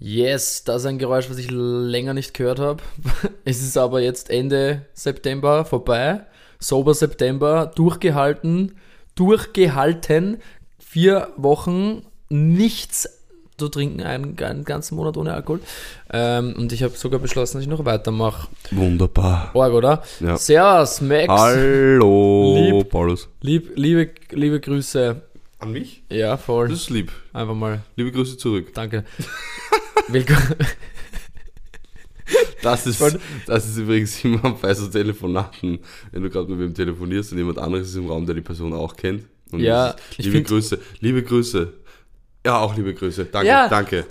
Yes, das ist ein Geräusch, was ich länger nicht gehört habe. Es ist aber jetzt Ende September vorbei. Sober September, durchgehalten, durchgehalten. Vier Wochen nichts zu trinken, einen, einen ganzen Monat ohne Alkohol. Ähm, und ich habe sogar beschlossen, dass ich noch weitermache. Wunderbar. Org, oder? Ja. Servus, Max. Hallo, Lieb. Paulus. Lieb, liebe, liebe Grüße. An mich? Ja, voll. Das ist lieb. Einfach mal. Liebe Grüße zurück. Danke. Willkommen. Das ist, das ist übrigens immer bei so Telefonaten, wenn du gerade mit wem telefonierst und jemand anderes ist im Raum, der die Person auch kennt. Und Ja, ist, liebe Grüße, liebe Grüße. Ja, auch liebe Grüße. Danke, Ja. danke.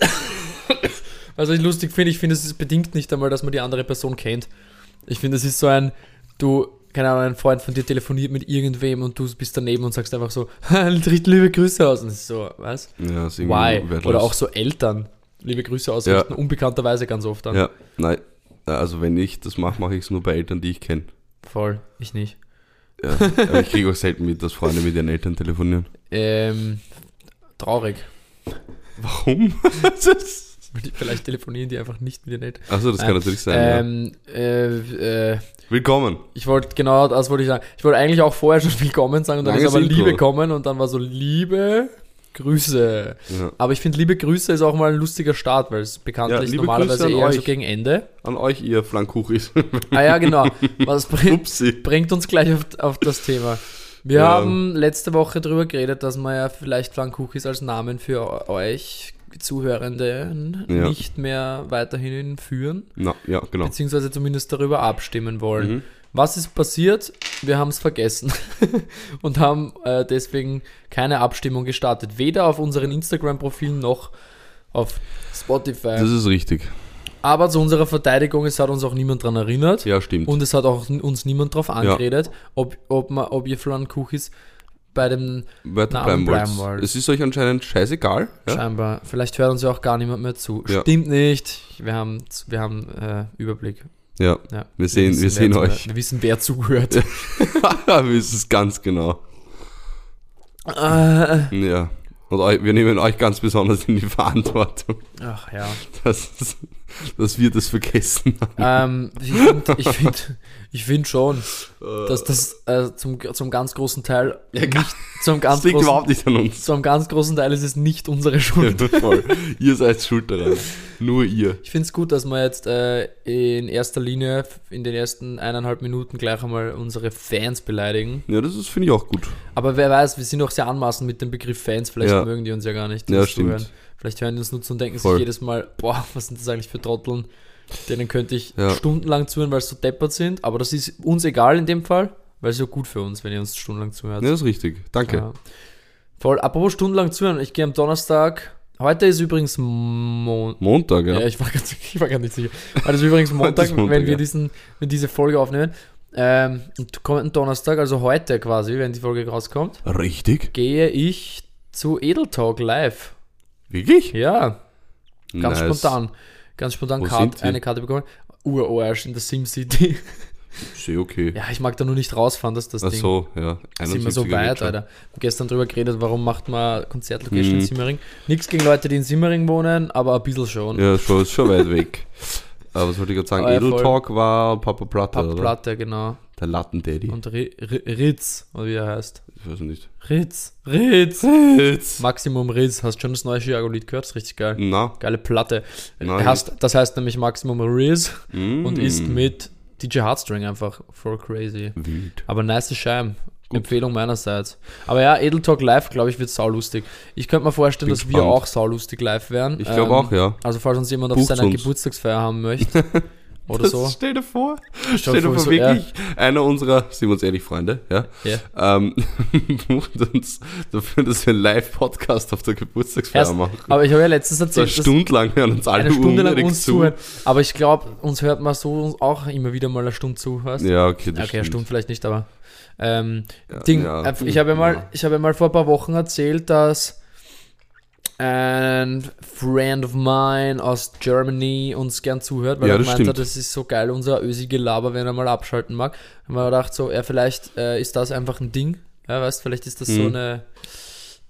Was ich lustig finde, ich finde, es ist bedingt nicht einmal, dass man die andere Person kennt. Ich finde, es ist so ein, du, keine Ahnung, ein Freund von dir telefoniert mit irgendwem und du bist daneben und sagst einfach so, richt liebe Grüße aus. Und es ist so, was? Ja, Why? wertlos. Oder auch so Eltern liebe Grüße ausrichten, unbekannterweise ganz oft dann. Ja, nein. Also wenn ich das mache, mache ich es nur bei Eltern, die ich kenne. Voll, ich nicht. Ja. Aber ich kriege auch selten mit, dass Freunde mit ihren Eltern telefonieren. Ähm, traurig. Warum? Vielleicht telefonieren die einfach nicht mit den Eltern. Achso, das kann natürlich sein. ja. Ähm, äh, äh, Willkommen. Ich wollte, genau das wollte ich sagen. Ich wollte eigentlich auch vorher schon willkommen sagen und dann Langes ist aber Intro. Liebe kommen und dann war so Liebe Grüße. Ja. Aber ich finde, liebe Grüße ist auch mal ein lustiger Start, weil es bekanntlich Ja, normalerweise eher so euch. gegen Ende. An euch, ihr Flankkuchis. Ah ja, genau. Was bringt, bringt uns gleich auf, auf das Thema. Wir Ja. haben letzte Woche darüber geredet, dass man ja vielleicht Flankkuchis als Namen für euch Zuhörenden nicht mehr weiterhin führen. Na, ja, genau. beziehungsweise zumindest darüber abstimmen wollen. Mhm. Was ist passiert? Wir haben es vergessen und haben äh, deswegen keine Abstimmung gestartet. Weder auf unseren Instagram-Profilen noch auf Spotify. Das ist richtig. Aber zu unserer Verteidigung, es hat uns auch niemand daran erinnert Ja, stimmt. und es hat auch uns niemand darauf angeredet, ob, ob, man, ob ihr Flammkuchis bei dem Weiter Namen bleiben wollt. Es ist euch anscheinend scheißegal. Ja? scheinbar, vielleicht hört uns ja auch gar niemand mehr zu. Ja. Stimmt nicht. Wir haben, wir haben äh, Überblick. Ja. Ja. Wir sehen- wissen, wir sehen wer euch. Wir wissen, wer zugehört. wir wissen es ganz genau. Äh, Ja. Und euch, wir nehmen euch ganz besonders in die Verantwortung, Ach ja. dass, dass wir das vergessen haben. Ähm, ich finde ich find, ich find schon, dass das äh, zum, zum ganz großen Teil nicht, zum ganz liegt großen, überhaupt nicht an uns. zum ganz großen Teil ist es nicht unsere Schuld. Voll. Ihr seid schuld daran. Nur ihr. Ich finde es gut, dass wir jetzt äh, in erster Linie in den ersten eineinhalb Minuten gleich einmal unsere Fans beleidigen. Ja, das finde ich auch gut. Aber wer weiß, wir sind auch sehr anmaßend mit dem Begriff Fans. Vielleicht Ja. mögen die uns ja gar nicht. Ja, stimmt. zuhören. Vielleicht hören die uns nur zu und denken Voll. sich jedes Mal, boah, was sind das eigentlich für Trotteln? Denen könnte ich Ja. stundenlang zuhören, weil sie so deppert sind. Aber das ist uns egal in dem Fall, weil es ja gut für uns, wenn ihr uns stundenlang zuhört. Ja, das ist richtig. Danke. Ja. Voll. Apropos stundenlang zuhören, ich gehe am Donnerstag. Heute ist übrigens Mon Montag, ja. ja. ich war gar nicht sicher. Heute ist übrigens Montag, ist Montag, wenn wir diesen, wenn diese Folge aufnehmen. Ähm, und kommenden Donnerstag, also heute quasi, wenn die Folge rauskommt, Richtig? gehe ich zu Edel Talk live. Wirklich? Ja, ganz Nice. spontan. Ganz spontan Karte, eine Karte bekommen. Urarsch in der SimCity. Sehr okay. ja, ich mag da nur nicht rausfahren, das ist das Ach Ding. so, ja. Sind wir so 71er weit. Alter. Wir haben gestern drüber geredet, warum macht man Konzertlocation in Mhm. Simmering. Nichts gegen Leute, die in Simmering wohnen, aber ein bisschen schon. Ja, schon, ist schon weit weg. Aber was wollte ich gerade sagen? Ah, ja, Edel. Talk war Papa Platte, Papa oder? Platte, genau. Der Latten-Daddy. Und Ri- Ri- Ritz, oder wie er heißt. Ich weiß nicht. Ritz, Ritz. Jetzt. Maximum Ritz. Hast schon das neue Chiago-Lied gehört? Das ist richtig geil. Na. Geile Platte. Nein. Hast, das heißt nämlich Maximum Riz Mm. und ist mit DJ Heartstring einfach voll crazy. Wild. Aber nice Scheiben. Empfehlung meinerseits. Aber ja, Edel Talk live, glaube ich, wird saulustig. Ich könnte mir vorstellen, Bin dass wir gespannt. auch saulustig live wären. Ich glaube Ähm, auch, ja. Also falls uns jemand auf Bucht's seiner uns. Geburtstagsfeier haben möchte oder Das- so. Stell dir vor, Stell dir vor, so, wirklich einer unserer, sind wir uns ehrlich, Freunde, ja, Ja. ähm, bucht uns dafür, dass wir einen Live-Podcast auf der Geburtstagsfeier Erst, machen. aber ich habe ja letztens So erzählt, dass Stunde lang hören uns alle eine Stunde lang uns zu. zuhören. Aber ich glaube, uns hört man so auch immer wieder mal eine Stunde zu, weißt Ja, okay, das Okay, eine. Stunde vielleicht nicht, aber ähm, Ja, Ding, ja, äh, ich habe ja mal, ich habe mal vor ein paar Wochen erzählt, dass ein Friend of mine aus Germany uns gern zuhört, weil Ja, er hat, stimmt. das ist so geil, unser Ösi-Gelaber, wenn er mal abschalten mag. Haben wir gedacht, so, ja, vielleicht äh, ist das einfach ein Ding. Ja, weißt, vielleicht ist das so Mhm. eine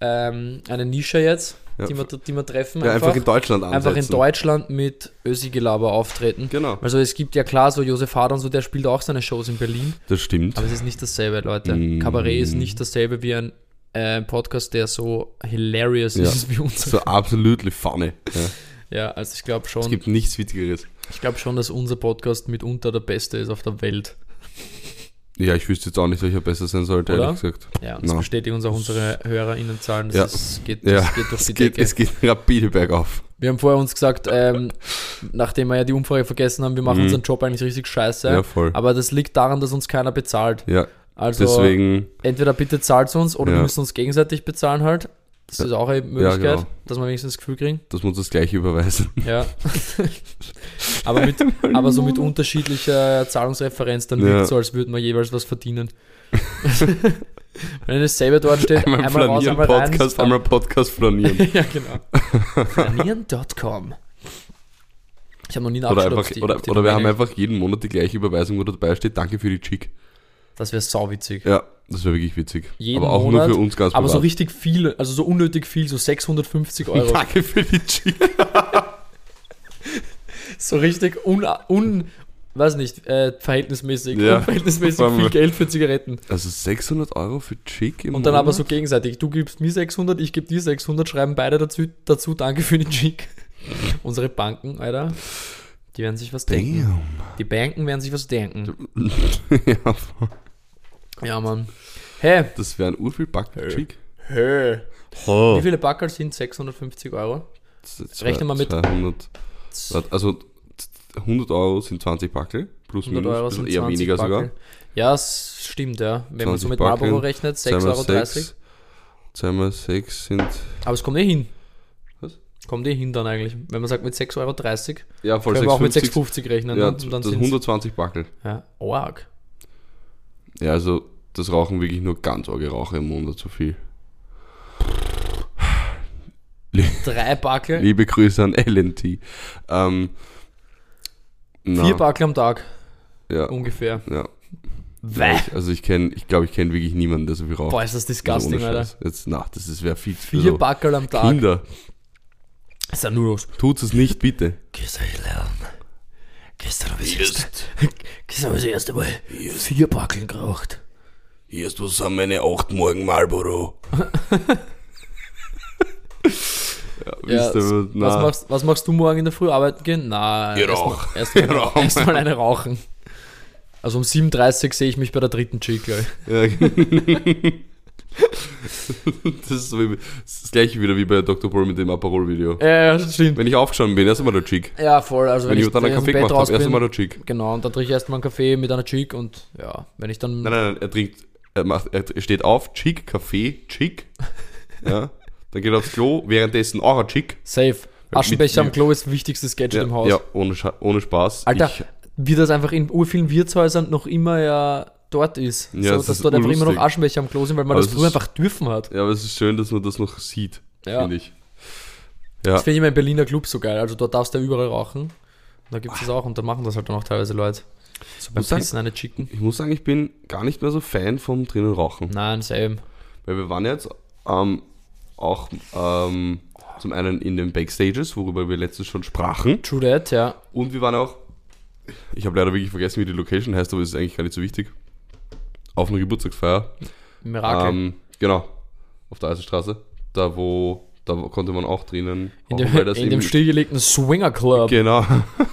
ähm, eine Nische jetzt, Ja. die, wir, die wir treffen. Ja, einfach in Deutschland ansetzen. einfach in Deutschland mit Ösi-Gelaber auftreten. Genau. Also es gibt ja klar, so Josef Hader und so, der spielt auch seine Shows in Berlin, Das stimmt. aber es ist nicht dasselbe, Leute. Mm. Kabarett ist nicht dasselbe wie ein äh, Podcast, der so hilarious Ja. ist wie unser. So absolut funny. Ja. Ja, also ich glaube Es schon, gibt nichts Witzigeres. ich glaube schon, dass unser Podcast mitunter der beste ist auf der Welt. Ja, ich wüsste jetzt auch nicht, welcher besser sein sollte, Oder? ehrlich gesagt. Ja, und das Na. bestätigen uns auch unsere HörerInnenzahlen. Das Ja. ist, geht, Ja, das geht durch Es die geht, Decke. es geht rapide bergauf. Wir haben vorher uns gesagt, ähm, nachdem wir ja die Umfrage vergessen haben, wir machen Mhm. unseren Job eigentlich richtig scheiße. Ja, voll. Aber das liegt daran, dass uns keiner bezahlt. Ja, Also deswegen, entweder bitte zahlt uns oder wir Ja. müssen uns gegenseitig bezahlen halt. Das ist auch eine Möglichkeit, genau. dass wir wenigstens das Gefühl kriegen. dass wir uns das gleiche überweisen. Ja. aber, mit, aber so mit unterschiedlicher Zahlungsreferenz, dann Ja. wirkt so, als würden wir jeweils was verdienen. Wenn dasselbe dort steht, Einmal, einmal, raus, flanieren, einmal rein. Podcast, einmal Podcast flanieren. ja, genau. Flanieren.com. Ich habe noch nie Oder, nachgeschaut, einfach, die- oder, die oder wir haben einfach jeden Monat die gleiche Überweisung, wo dabei steht, danke für die Chick. Das wäre sauwitzig. Ja, das wäre wirklich witzig. Jeden Aber auch Monat, nur für uns ganz Aber so privat. richtig viel, also so unnötig viel, so 650 Euro. Danke für die Chick. So richtig un, un weiß nicht, äh, verhältnismäßig, Ja. allem- viel Geld für Zigaretten. Also 600 Euro für Chick im Und dann aber Monat? so gegenseitig. Du gibst mir 600, ich gebe dir 600, schreiben beide dazu, dazu danke für den Cheek. Unsere Banken, Alter, die werden sich was denken. Damn. Die Banken werden sich was denken. ja, Ja, Mann. Hey, das wäre ein urviel Back Chick. hey. Wie viele Backerl sind 650 Euro? Rechnen wir mit- 200, warte, also 100 Euro sind 20 Backel, plus 100 minus, Euro sind eher 20 weniger Backel. sogar. Ja, es stimmt, ja. Wenn man so 20 mit Backeln, Marlboro rechnet, 6,30 Zweimal Euro. sechs, Zweimal 6 sind, Aber es kommt eh hin. Was? Kommt eh hin dann eigentlich. Wenn man sagt mit 6,30 Euro, ja voll können wir auch mit 650, 6,50 rechnen. ja, ne? Und dann das sind's- 120 Backel. Ja, arg. Ja, also das rauchen wirklich nur ganz arge Raucher im Monat so viel. Drei Backel, Liebe Grüße an LNT. Ähm, na, vier Backel am Tag ja, ungefähr. ja. Bäh. Ich, also ich kenne, ich glaube, ich kenne wirklich niemanden, der so viel raucht. Boah, ist das Also disgusting, ohne Alter. Jetzt, na, das ist wer viel. Vier also, Backel am Tag. Kinder, Ist ja nur los. tut es nicht, bitte. Gestern lernen. Gestern habe ich das erste, gestern habe ich das erste Mal vier Backeln geraucht. Hier ist was an meine 8 Morgen Marlboro. ja, na, was, machst, was machst du morgen in der Früh? Arbeiten gehen? Na, erstmal erst mal, erst mal eine rauchen. Also um 7.30 Uhr sehe ich mich bei der dritten Chick, glaub ich. Ja. das ist so wie, das, ist das gleiche wieder wie bei Dr. Paul mit dem Aperol-Video. Ja, ja, das stimmt. Wenn ich aufgestanden bin, erst einmal der Chick. Ja, voll. Also Wenn, wenn, ich dann einen Kaffee gemacht habe, erst einmal der Chick. Genau, und dann trinke ich erstmal einen Kaffee mit einer Chick und ja, wenn ich dann. Nein, nein, nein, er trinkt, er, macht, er steht auf, Chick, Kaffee, Chick. Ja. Dann geht er aufs Klo, währenddessen auch ein Chick. Safe. Aschenbecher am Klo ist das wichtigste Gadget Ja, im Haus. ja ohne, ohne Spaß. Alter, Ich, wie das einfach in urvielen Wirtshäusern noch immer ja dort ist. Ja, so, das dass ist dort einfach immer noch. Aschenbecher am Klo sind, weil man Aber das früher einfach dürfen hat. ja, aber es ist schön, dass man das noch sieht, Ja. finde ich. Ja, Das finde ich immer in Berliner Clubs so geil. Also dort darfst du ja überall rauchen. Da gibt es das auch und da machen das halt dann auch teilweise Leute. So beim Muss sagen- Pissen eine Chicken. ich muss sagen, ich bin gar nicht mehr so Fan vom drinnen Rauchen. Nein, same. Weil wir waren jetzt ähm, auch ähm, zum einen in den Backstages, worüber wir letztens schon sprachen. True that, ja. Und wir waren auch, ich habe leider wirklich vergessen, wie die Location heißt, aber es ist eigentlich gar nicht so wichtig. Auf einer Geburtstagsfeier. Mirakel. Ähm, genau, auf der Eisenstraße. Da wo, da konnte man auch drinnen. in rauchen, dem, in dem stillgelegten Swinger Club. Genau.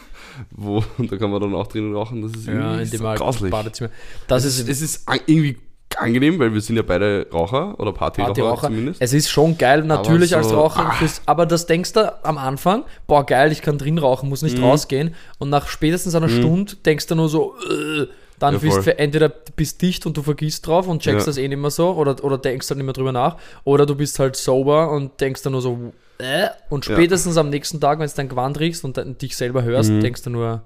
wo, und da kann man dann auch drinnen rauchen. Das ist Ja, irgendwie in dem so grauslich. Badezimmer. Das Es ist es ist irgendwie angenehm, weil wir sind ja beide Raucher oder Partyraucher, Partyraucher. zumindest. Es ist schon geil, natürlich Aber als so, Raucher. ah. Aber das denkst du am Anfang, boah, geil, ich kann drin rauchen, muss Mhm. nicht rausgehen. Und nach spätestens einer Stunde denkst du nur so, äh, dann Ja, bist du entweder bist dicht und du vergisst drauf und checkst Ja. das eh nicht mehr so oder, oder denkst dann nicht mehr drüber nach. Oder du bist halt sober und denkst dann nur so, äh, und Ja. spätestens am nächsten Tag, wenn du dein Gewand riechst und dich selber hörst, Mhm. denkst du nur,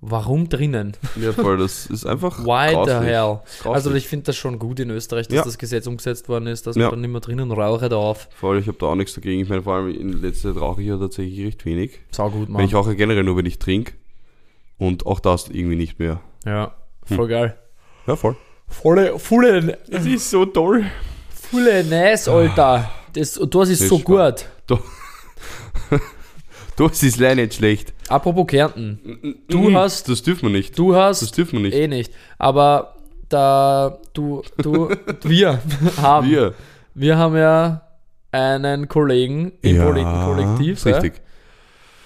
warum drinnen? Ja, voll, das ist einfach Why the hell? Grauslich. Also ich finde das schon gut in Österreich, dass Ja. das Gesetz umgesetzt worden ist, dass Ja. man dann nicht mehr drinnen rauche darf. Voll, ich habe da auch nichts dagegen. Ich meine, vor allem in letzter Zeit rauche ich ja tatsächlich recht wenig. Sau gut, Mann. Wenn ich rauche generell nur, wenn ich trinke. Und auch das irgendwie nicht mehr. Ja, Hm. voll geil. Ja, voll. Volle, volle, Das ist so toll. volle Nice, Alter. Das, das ist Das so ist gut. Da- Das ist leider nicht schlecht. Apropos Kärnten. Du Mm, hast- Das dürfen wir nicht. Du hast Das dürfen wir nicht. eh nicht. Aber da du, du, wir haben, wir. Wir. haben ja einen Kollegen im Poletenkollektiv, ist ja, richtig.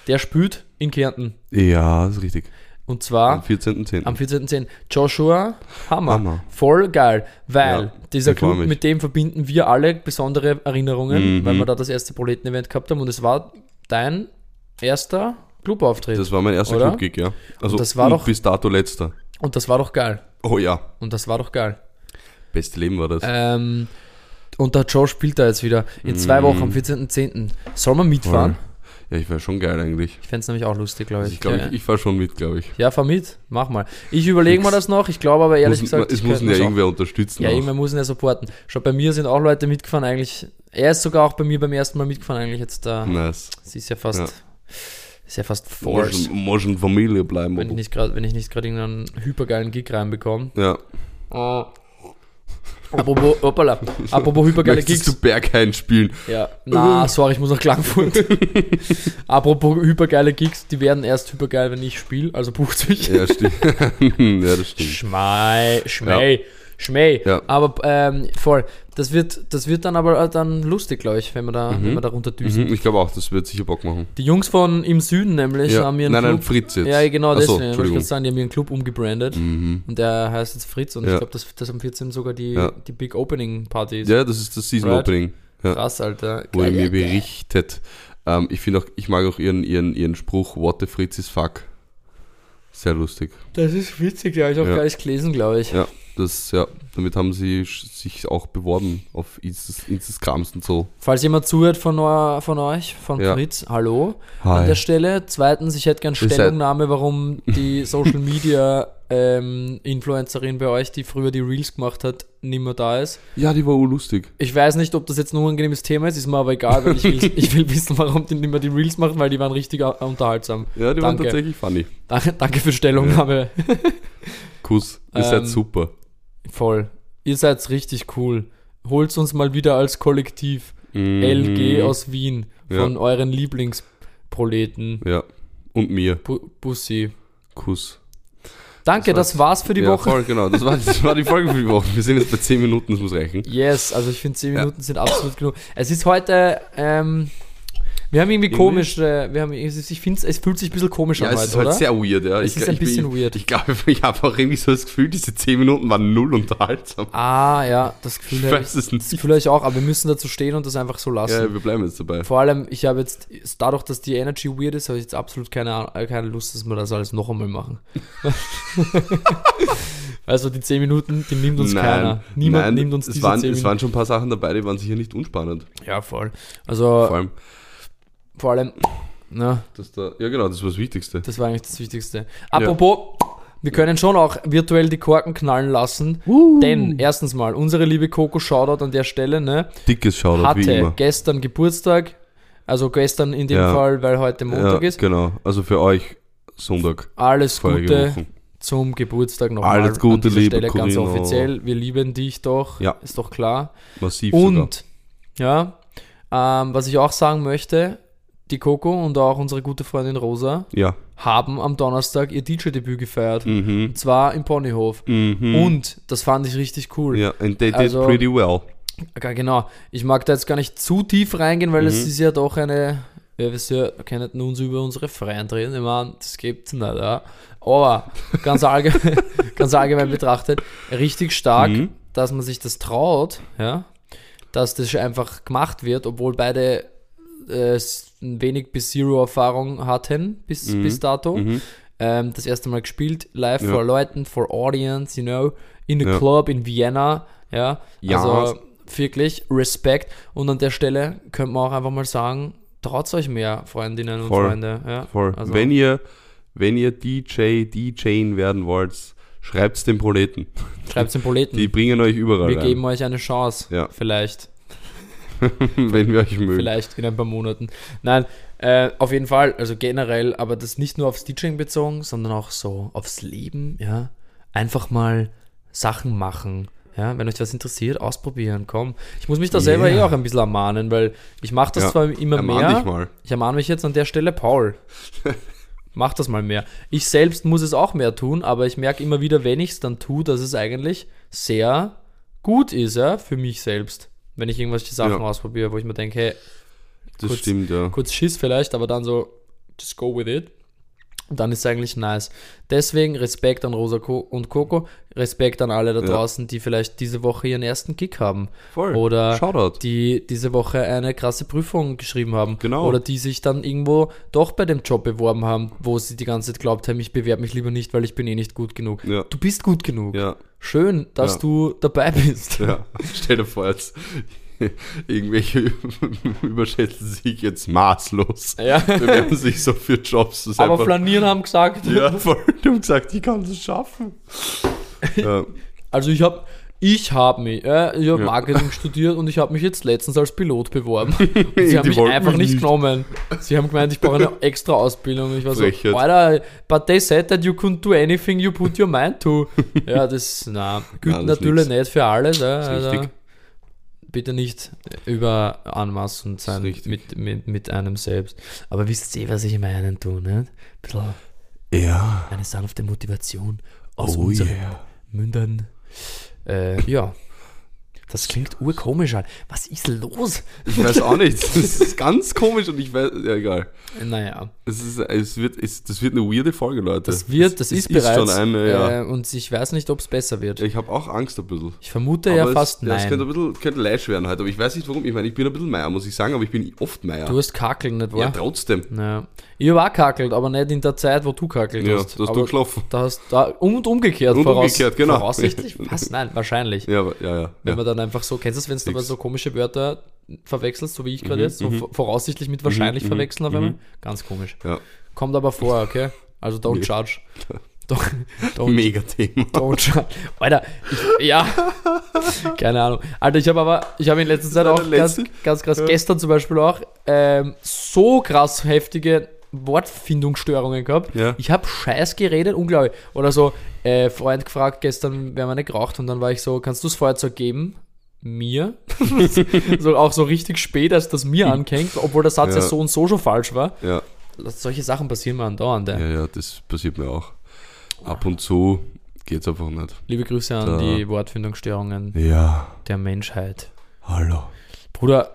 der spielt in Kärnten. Ja, das ist richtig. Und Am zwar 14.10. am 14.10. Joshua Hammer. Hammer. Voll geil, weil Ja, dieser Club, mich. mit dem verbinden wir alle besondere Erinnerungen, Mhm. weil wir da das erste Poleten-Event gehabt haben und es war dein erster Clubauftritt. Das war mein erster Oder? Clubgig, ja. Also das war und doch- bis dato letzter. und das war doch geil. Oh ja, Und das war doch geil. beste Leben war das. Ähm, und der Joe spielt da jetzt wieder. In zwei Mhm. Wochen, am 14.10. Soll man mitfahren? Ja, ich wäre schon geil eigentlich. Ich fände es nämlich auch lustig, glaube Also ich. ich glaube, ja. ich, ich fahre schon mit, glaube ich. ja, fahr mit. Mach mal. Ich überlege mir das noch. Ich glaube aber ehrlich Muss- gesagt, es muss ihn ja irgendwer unterstützen. Ja, irgendwer muss ihn ja supporten. Schau, bei mir sind auch Leute mitgefahren eigentlich. Er ist sogar auch bei mir beim ersten Mal mitgefahren eigentlich jetzt da. Nice. Sie ist ja fast, Ja. Ist ja fast Force. Muss, in Familie bleiben. Wenn ich nicht gerade, wenn ich nicht gerade irgendeinen hypergeilen Gig reinbekomme. Ja. Apropos, hoppala, apropos hypergeile Möchtest Gigs. du Berghain spielen? Ja, na, sorry, ich muss nach Klagenfurt. apropos hypergeile Gigs, die werden erst hypergeil, wenn ich spiele, also bucht mich. Ja, stimmt. ja, das stimmt. Schmei, Schmei, Schmei. Ja. Aber ähm, voll, das wird, das wird dann aber dann lustig, glaube ich, wenn wir da, wenn wir da runterdüsen. Mhm, ich glaube auch, das wird sicher Bock machen. Die Jungs von im Süden nämlich Ja. haben ihren Nein, Club. nein, Fritz jetzt. Ja, genau, Ach so, deswegen. wollte ich gerade sagen, die haben ihren Club umgebrandet. Mhm. Und der heißt jetzt Fritz und Ja. ich glaube, dass das am 14. sogar die, Ja. die Big Opening Party ist. Ja, das ist das Season Right. Opening. Krass, Alter. Wurde mir berichtet. Ähm, ich finde auch, ich mag auch ihren, ihren, ihren Spruch, what the Fritz is fuck. Sehr lustig. Das ist witzig, ja, ich auch Ja. gar nicht gelesen, glaube ich. Ja, das, ja, damit haben sie sich auch beworben auf Instagrams und so. Falls jemand zuhört von, von euch, von Ja. Fritz, hallo Hi. an der Stelle. Zweitens, ich hätte gern seid- Stellungnahme, warum die Social Media ähm, Influencerin bei euch, die früher die Reels gemacht hat, nicht mehr da ist. Ja, die war urlustig. Ich weiß nicht, ob das jetzt ein unangenehmes Thema ist, ist mir aber egal, weil ich will, ich will wissen, warum die nicht mehr die Reels macht, weil die waren richtig au- unterhaltsam. Ja, die waren Danke. tatsächlich funny. Danke, danke für Stellungnahme. Kuss, ihr Ähm, seid super. Voll. Ihr seid richtig cool. Holt uns mal wieder als Kollektiv. Mhm. LG aus Wien von Ja. euren Lieblingsproleten. Ja, und mir. Bu Bussi. Kuss. Danke, Das das war's für die ja, Woche. voll, genau. Das war, das war die Folge für die Woche. Wir sind jetzt bei 10 Minuten, das muss reichen. Yes, also ich finde 10 Ja. Minuten sind absolut genug. Es ist heute, ähm, wir haben irgendwie Irgendwie? komisch, äh, wir haben, es ich finde es fühlt sich ein bisschen komisch Ja, an es heute, ist halt oder? sehr weird, ja. Es ich, ist ein ich bin- bisschen weird. Ich glaube, ich habe auch irgendwie so das Gefühl, diese 10 Minuten waren null unterhaltsam. ah, ja, das Gefühl, Ich habe weiß ich, es nicht. das Gefühl ich auch, aber wir müssen dazu stehen und das einfach so lassen. Ja, wir bleiben jetzt dabei. Vor allem, ich habe jetzt, dadurch, dass die Energy weird ist, habe ich jetzt absolut keine, äh, keine Lust, dass wir das alles noch einmal machen. also die 10 Minuten, die nimmt uns keiner. Niemand nein, nimmt uns es diese waren, 10 es waren schon ein paar Sachen dabei, die waren sicher nicht unspannend. Ja, voll. Also, Vor allem, vor allem, na, dass da, ja genau, das war das Wichtigste. das war eigentlich das Wichtigste. Apropos, wir können schon auch virtuell die Korken knallen lassen, denn erstens mal, unsere liebe Coco Shoutout an der Stelle, ne, Dickes Shoutout, hatte gestern Geburtstag, also gestern in dem Ja. Fall, weil heute Montag ja, ist. genau. Also für euch Sonntag, Alles Gute Woche. zum Geburtstag nochmal. Alles Gute, an liebe Stelle ganz Corinna. offiziell. Wir lieben dich doch, Ja. ist doch klar. Massiv sogar. Und, ja, ähm, was ich auch sagen möchte, die Coco und auch unsere gute Freundin Rosa Ja. haben am Donnerstag ihr DJ-Debüt gefeiert. Mhm. Und zwar im Ponyhof. Mhm. Und das fand ich richtig cool. Ja, and they did Also- pretty well. Genau. Ich mag da jetzt gar nicht zu tief reingehen, weil es Mhm. ist ja doch eine. Ja, wir ja, können uns über unsere Freien reden. Ich meine, das gibt's nicht, ja. Aber ganz, allgemein, ganz allgemein betrachtet, richtig stark, Mhm. dass man sich das traut, ja. Dass das einfach gemacht wird, obwohl beide äh, wenig bis zero Erfahrung hatten bis, Mhm. bis dato. Mhm. Ähm, das erste Mal gespielt, live Ja. vor Leuten, for audience, you know, in a Ja. club in Vienna, ja. Ja. Also wirklich Respekt. Und an der Stelle könnte man auch einfach mal sagen, traut euch mehr, Freundinnen und Voll. Freunde. Ja. Voll. Also- wenn ihr, wenn ihr DJ, DJ werden wollt, schreibt's den Proleten. Schreibt den Proleten. Die bringen euch überall wir rein. geben euch eine Chance. Ja. Vielleicht. wenn wir euch mögen. Vielleicht in ein paar Monaten. Nein, äh, auf jeden Fall, also generell, aber das nicht nur aufs DJing bezogen, sondern auch so aufs Leben, ja. Einfach mal Sachen machen, Ja, wenn euch das interessiert, ausprobieren, komm. Ich muss mich da selber Yeah. eh auch ein bisschen ermahnen, weil ich mache das Ja, zwar immer ermahn mehr. dich mal. Ich ermahne mich jetzt an der Stelle, Paul. Mach das mal mehr. Ich selbst muss es auch mehr tun, aber ich merke immer wieder, wenn ich es dann tue, dass es eigentlich sehr gut ist, ja, für mich selbst. Wenn ich irgendwelche Sachen Ja. ausprobiere, wo ich mir denke, hey, Das Kurz- stimmt, ja. kurz Schiss vielleicht, aber dann so, just go with it. Und dann ist es eigentlich nice. Deswegen Respekt an Rosa Co und Coco, Respekt an alle da Ja. draußen, die vielleicht diese Woche ihren ersten Gig haben. Voll. Oder Shoutout. die diese Woche eine krasse Prüfung geschrieben haben. Genau. Oder die sich dann irgendwo doch bei dem Job beworben haben, wo sie die ganze Zeit glaubt haben, ich bewerbe mich lieber nicht, weil ich bin eh nicht gut genug. Ja. Du bist gut genug. Ja, Schön, dass du dabei bist. ja. Stell dir vor, jetzt irgendwelche überschätzen sich jetzt maßlos. Ja. Bewerben sich so für Jobs. Aber einfach, Flanieren haben gesagt, ja, voll. Die haben gesagt, ich kann das schaffen. ja, Also ich habe ich habe mich, äh, ich habe Ja. Marketing studiert und ich habe mich jetzt letztens als Pilot beworben. Und sie haben mich einfach nicht genommen. Sie haben gemeint, ich brauche eine extra Ausbildung. Ich war so, Frechheit. Alter, but they said that you couldn't do anything you put your mind to. ja, das, na, gilt natürlich nix. nicht für alles. Richtig. Bitte nicht über anmaßend sein mit, mit, mit einem selbst. Aber wisst ihr, was ich meine, du, ne? Ein bisschen ja. eine sanfte Motivation aus Oh unseren yeah. Mündern. Äh, ja. Das klingt urkomisch an. Was ist los? Ich weiß auch nicht. Das ist ganz komisch und ich weiß, ja egal. Naja, Es, ist, es, wird, es, das wird eine weirde Folge, Leute. das wird, das Es ist bereits. schon eine, ja. äh, und ich weiß nicht, ob es besser wird. Ich habe auch Angst ein bisschen. Ich vermute Aber ja fast ja, es könnte nein. ein bisschen könnte leicht werden heute, aber ich weiß nicht warum. Ich meine, ich bin ein bisschen Meier, muss ich sagen, aber ich bin oft Meier. Du hast kakeln, nicht ja, wahr? trotzdem. Ja. Ich auch kackelt, aber nicht in der Zeit, wo du kackelt Ja, hast. du hast aber durchgelaufen. Da hast, da, und umgekehrt. Und voraus, umgekehrt, genau. Voraussichtlich? Was? Nein, wahrscheinlich. Ja, aber, ja, ja. Wenn ja. man dann einfach so, kennst du das, wenn du aber so komische Wörter verwechselst, so wie ich gerade Mhm, jetzt, so mhm. vor- voraussichtlich mit wahrscheinlich mhm, verwechseln auf mhm. einmal? Ganz komisch. ja. Kommt aber vor, okay? Also don't Nee. judge. Don't, don't, Mega Thema. don't judge. Alter, ich, ja. Keine Ahnung. Alter, ich habe aber, ich habe in letzter Zeit auch der ganz, letzte. ganz krass, Ja. gestern zum Beispiel auch, ähm, so krass heftige Wortfindungsstörungen gehabt. Ja. Ich habe Scheiß geredet, unglaublich. Oder so, äh, Freund gefragt, gestern, wer meine geraucht und dann war ich so, kannst du das Feuerzeug geben? Mir? so, auch so richtig spät, als das mir anhängt, obwohl der Satz ja. Ja. so und so schon falsch war. Ja, Solche Sachen passieren mir andauernd. ja, ja, das passiert mir auch. Ab und zu geht's einfach nicht. Liebe Grüße an Da. die Wortfindungsstörungen Ja, der Menschheit. hallo. Bruder,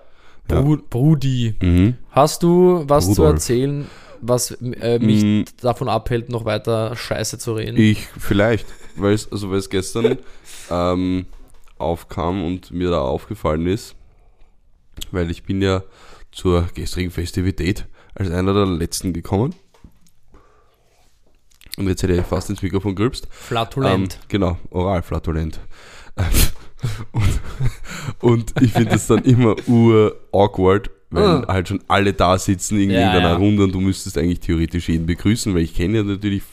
Ja. Bru Brudi, Mhm. hast du was zu Rudolf. erzählen, was äh, mich Mm. davon abhält, noch weiter Scheiße zu reden? Ich vielleicht, weil es, also weil es gestern ähm, aufkam und mir da aufgefallen ist, weil ich bin ja zur gestrigen Festivität als einer der letzten gekommen. Und jetzt hätte ich fast ins Mikrofon gerülpst. Flatulent. Ähm, genau, oral flatulent. und, und ich finde es dann immer ur awkward, wenn Ah. halt schon alle da sitzen irgendwie Ja, in deiner ja. Runde und du müsstest eigentlich theoretisch jeden begrüßen, weil ich kenne ja natürlich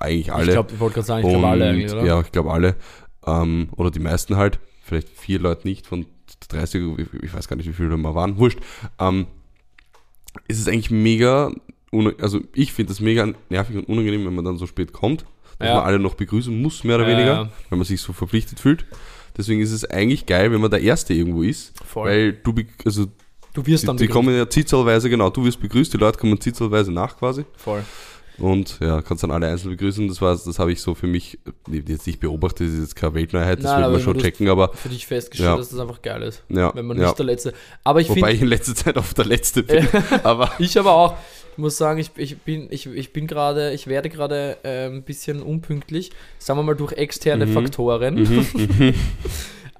eigentlich alle. ich glaube, ich wollte gerade sagen, ich glaube alle eigentlich, oder? Ja, ich glaube alle. Ähm, oder die meisten halt. Vielleicht vier Leute nicht von 30, ich- weiß gar nicht, wie viele da mal waren. Wurscht. Ähm, es ist eigentlich mega, also ich finde das mega nervig und unangenehm, wenn man dann so spät kommt, dass Ja. man alle noch begrüßen muss, mehr oder Ja, weniger, ja. wenn man sich so verpflichtet fühlt. Deswegen ist es eigentlich geil, wenn man der Erste irgendwo ist, Voll. weil du, also du wirst die, dann die begrüßt. kommen ja zitzelweise, genau, du wirst begrüßt, die Leute kommen zitzelweise nach quasi. Voll. Und ja, kannst dann alle einzeln begrüßen. Das war, das habe ich so für mich äh, jetzt nicht beobachtet, das ist jetzt keine Weltneuheit, das Nein, wird man schon checken, aber Für dich festgestellt, Ja. dass das einfach geil ist. ja, Wenn man ja. nicht der Letzte. Aber ich Wobei finde, ich in letzter Zeit oft der Letzte bin. aber ich aber auch, ich muss sagen, ich, ich bin, ich, ich bin gerade, ich werde gerade äh, ein bisschen unpünktlich, sagen wir mal durch externe Mhm. Faktoren.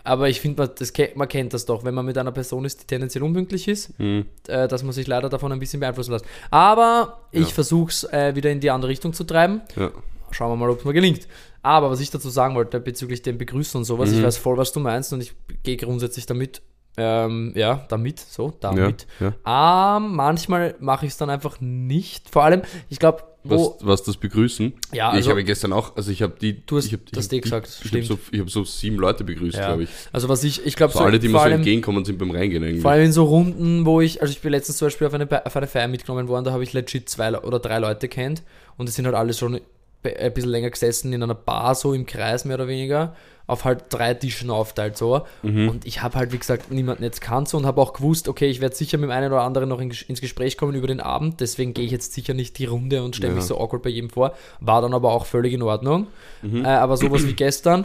Aber ich finde, man, das man kennt das doch, wenn man mit einer Person ist, die tendenziell unpünktlich ist, hm, äh, dass man sich leider davon ein bisschen beeinflussen lässt. Aber ich Ja. versuche es äh, wieder in die andere Richtung zu treiben. ja. Schauen wir mal, ob es mir gelingt. Aber was ich dazu sagen wollte bezüglich dem Begrüßen und sowas, ich Mhm. weiß voll, was du meinst und ich gehe grundsätzlich damit, ähm, ja, damit, so, damit. ja, ja. Ah, manchmal mache ich es dann einfach nicht. Vor allem, ich glaube. Was, was das Begrüßen? Ja, ich also- habe gestern auch, also ich habe die. Du hast ich hab, das ich die- gesagt, Ich habe stimmt. so, ich hab so sieben Leute begrüßt, Ja. glaube ich. Also was ich, ich glaube So alle, die mir so entgegenkommen sind beim Reingehen eigentlich. vor allem in so Runden, wo ich, also ich bin letztens zum Beispiel auf eine, auf eine Feier mitgenommen worden, da habe ich legit zwei oder drei Leute kennt und es sind halt alle schon ein bisschen länger gesessen in einer Bar, so im Kreis mehr oder weniger, auf halt drei Tischen aufteilt so. Mhm. Und ich habe halt, wie gesagt, niemanden jetzt kannt so und habe auch gewusst, okay, ich werde sicher mit dem einen oder anderen noch in, ins Gespräch kommen über den Abend, deswegen gehe ich jetzt sicher nicht die Runde und stelle Ja. mich so awkward bei jedem vor. War dann aber auch völlig in Ordnung. Mhm. Äh, aber sowas wie gestern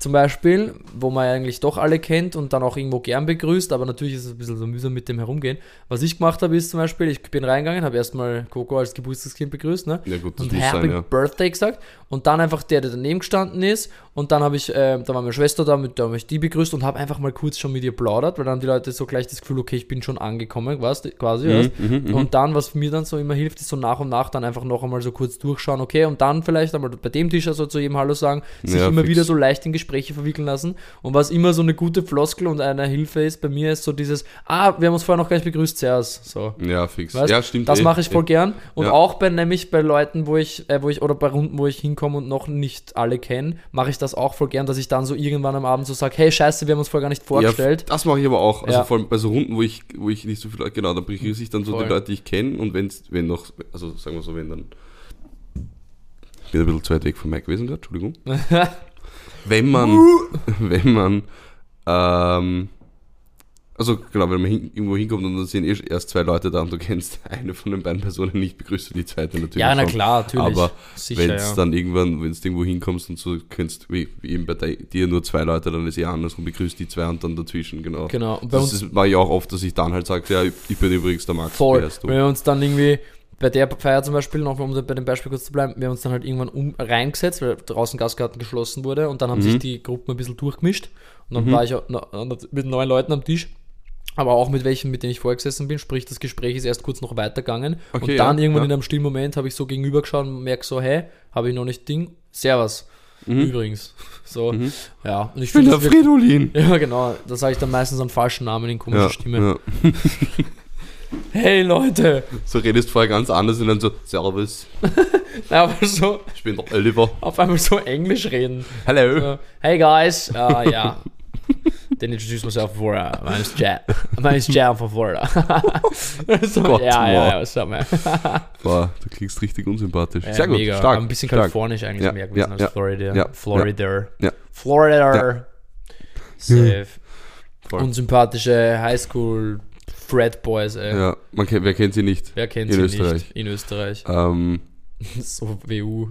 zum Beispiel, wo man ja eigentlich doch alle kennt und dann auch irgendwo gern begrüßt, aber natürlich ist es ein bisschen so mühsam mit dem herumgehen. Was ich gemacht habe, ist zum Beispiel, ich bin reingegangen, habe erstmal Coco als Geburtstagskind begrüßt, ne? Ja gut, das und muss Happy sein, ja. Birthday gesagt und dann einfach der, der daneben gestanden ist und dann habe ich, äh, da war meine Schwester da, mit der habe ich die begrüßt und habe einfach mal kurz schon mit ihr plaudert, weil dann die Leute so gleich das Gefühl, okay, ich bin schon angekommen, weißt, quasi, Mhm, weißt? und dann, was mir dann so immer hilft, ist so nach und nach dann einfach noch einmal so kurz durchschauen, okay, und dann vielleicht einmal bei dem Tisch also zu jedem Hallo sagen, sich Ja, immer fix. wieder so leicht in Gespräche verwickeln lassen und was immer so eine gute Floskel und eine Hilfe ist bei mir, ist so dieses, ah, wir haben uns vorher noch gar nicht begrüßt, Servus, so. Ja, fix. Weißt, ja, stimmt. Das eh, mache ich voll eh. gern. Und Ja. auch bei nämlich bei Leuten, wo ich, äh, wo ich, oder bei Runden, wo ich hinkomme und noch nicht alle kenne, mache ich das auch voll gern, dass ich dann so irgendwann am Abend so sage, hey scheiße, wir haben uns vorher gar nicht vorgestellt. Ja, das mache ich aber auch. Also Ja. vor allem bei so Runden, wo ich, wo ich nicht so viele Leute, genau, dann begrüße ich dann so Voll. die Leute, die ich kenne und wenn's, wenn noch, also sagen wir so, wenn dann. Ich bin ein bisschen zu weit weg vom Mike gewesen Entschuldigung. wenn man, wenn man, ähm, also genau, wenn man hin, irgendwo hinkommt und dann sind eh erst zwei Leute da und du kennst eine von den beiden Personen nicht, begrüßt du die zweite natürlich. ja, na schon. klar, natürlich. Aber wenn es ja. dann irgendwann, wenn du irgendwo hinkommst und so kennst, wie, wie eben bei dir nur zwei Leute, dann ist eh anders und begrüßt die zwei und dann dazwischen, genau. Genau. Und bei Das uns ist, war ja auch oft, dass ich dann halt sage, ja, ich bin übrigens der Max, voll. Wenn wir uns dann irgendwie bei der Feier zum Beispiel, noch um bei dem Beispiel kurz zu bleiben, wir haben uns dann halt irgendwann um, reingesetzt, weil draußen Gastgarten geschlossen wurde und dann haben Mhm. sich die Gruppen ein bisschen durchgemischt und dann war ich mit neun Leuten am Tisch. Aber auch mit welchen, mit denen ich vorgesessen bin, sprich, das Gespräch ist erst kurz noch weitergegangen. Okay, und dann ja, irgendwann ja. in einem stillen Moment habe ich so gegenüber geschaut und merke so, hey, habe ich noch nicht Ding? Servus. Übrigens. So, ja. Und ich finde Fridolin. Ja, genau. Da sage ich dann meistens einen falschen Namen in komischer Ja, Stimme. ja. Hey Leute! So redest vorher ganz anders und dann so, Servus, Ja, aber so ich bin der Oliver. auf einmal so Englisch reden. Hello. So, hey guys, uh, yeah. Then introduce myself for uh, my name's Jet. My name's I'm from Florida. so, Gott, ja, ja, wow. ja, what's up, man? Boah, du klingst richtig unsympathisch. Ja, Sehr gut, mega. stark. ein bisschen stark. kalifornisch eigentlich Ja, mehr gewesen ja, als ja. Florida. Ja, Florida. ja. Florida. Safe. Voll. Unsympathische Highschool Fred Boys, ey. Ja, man kennt, wer kennt sie nicht? Wer kennt In sie Österreich. nicht? In Österreich. Ähm, So WU.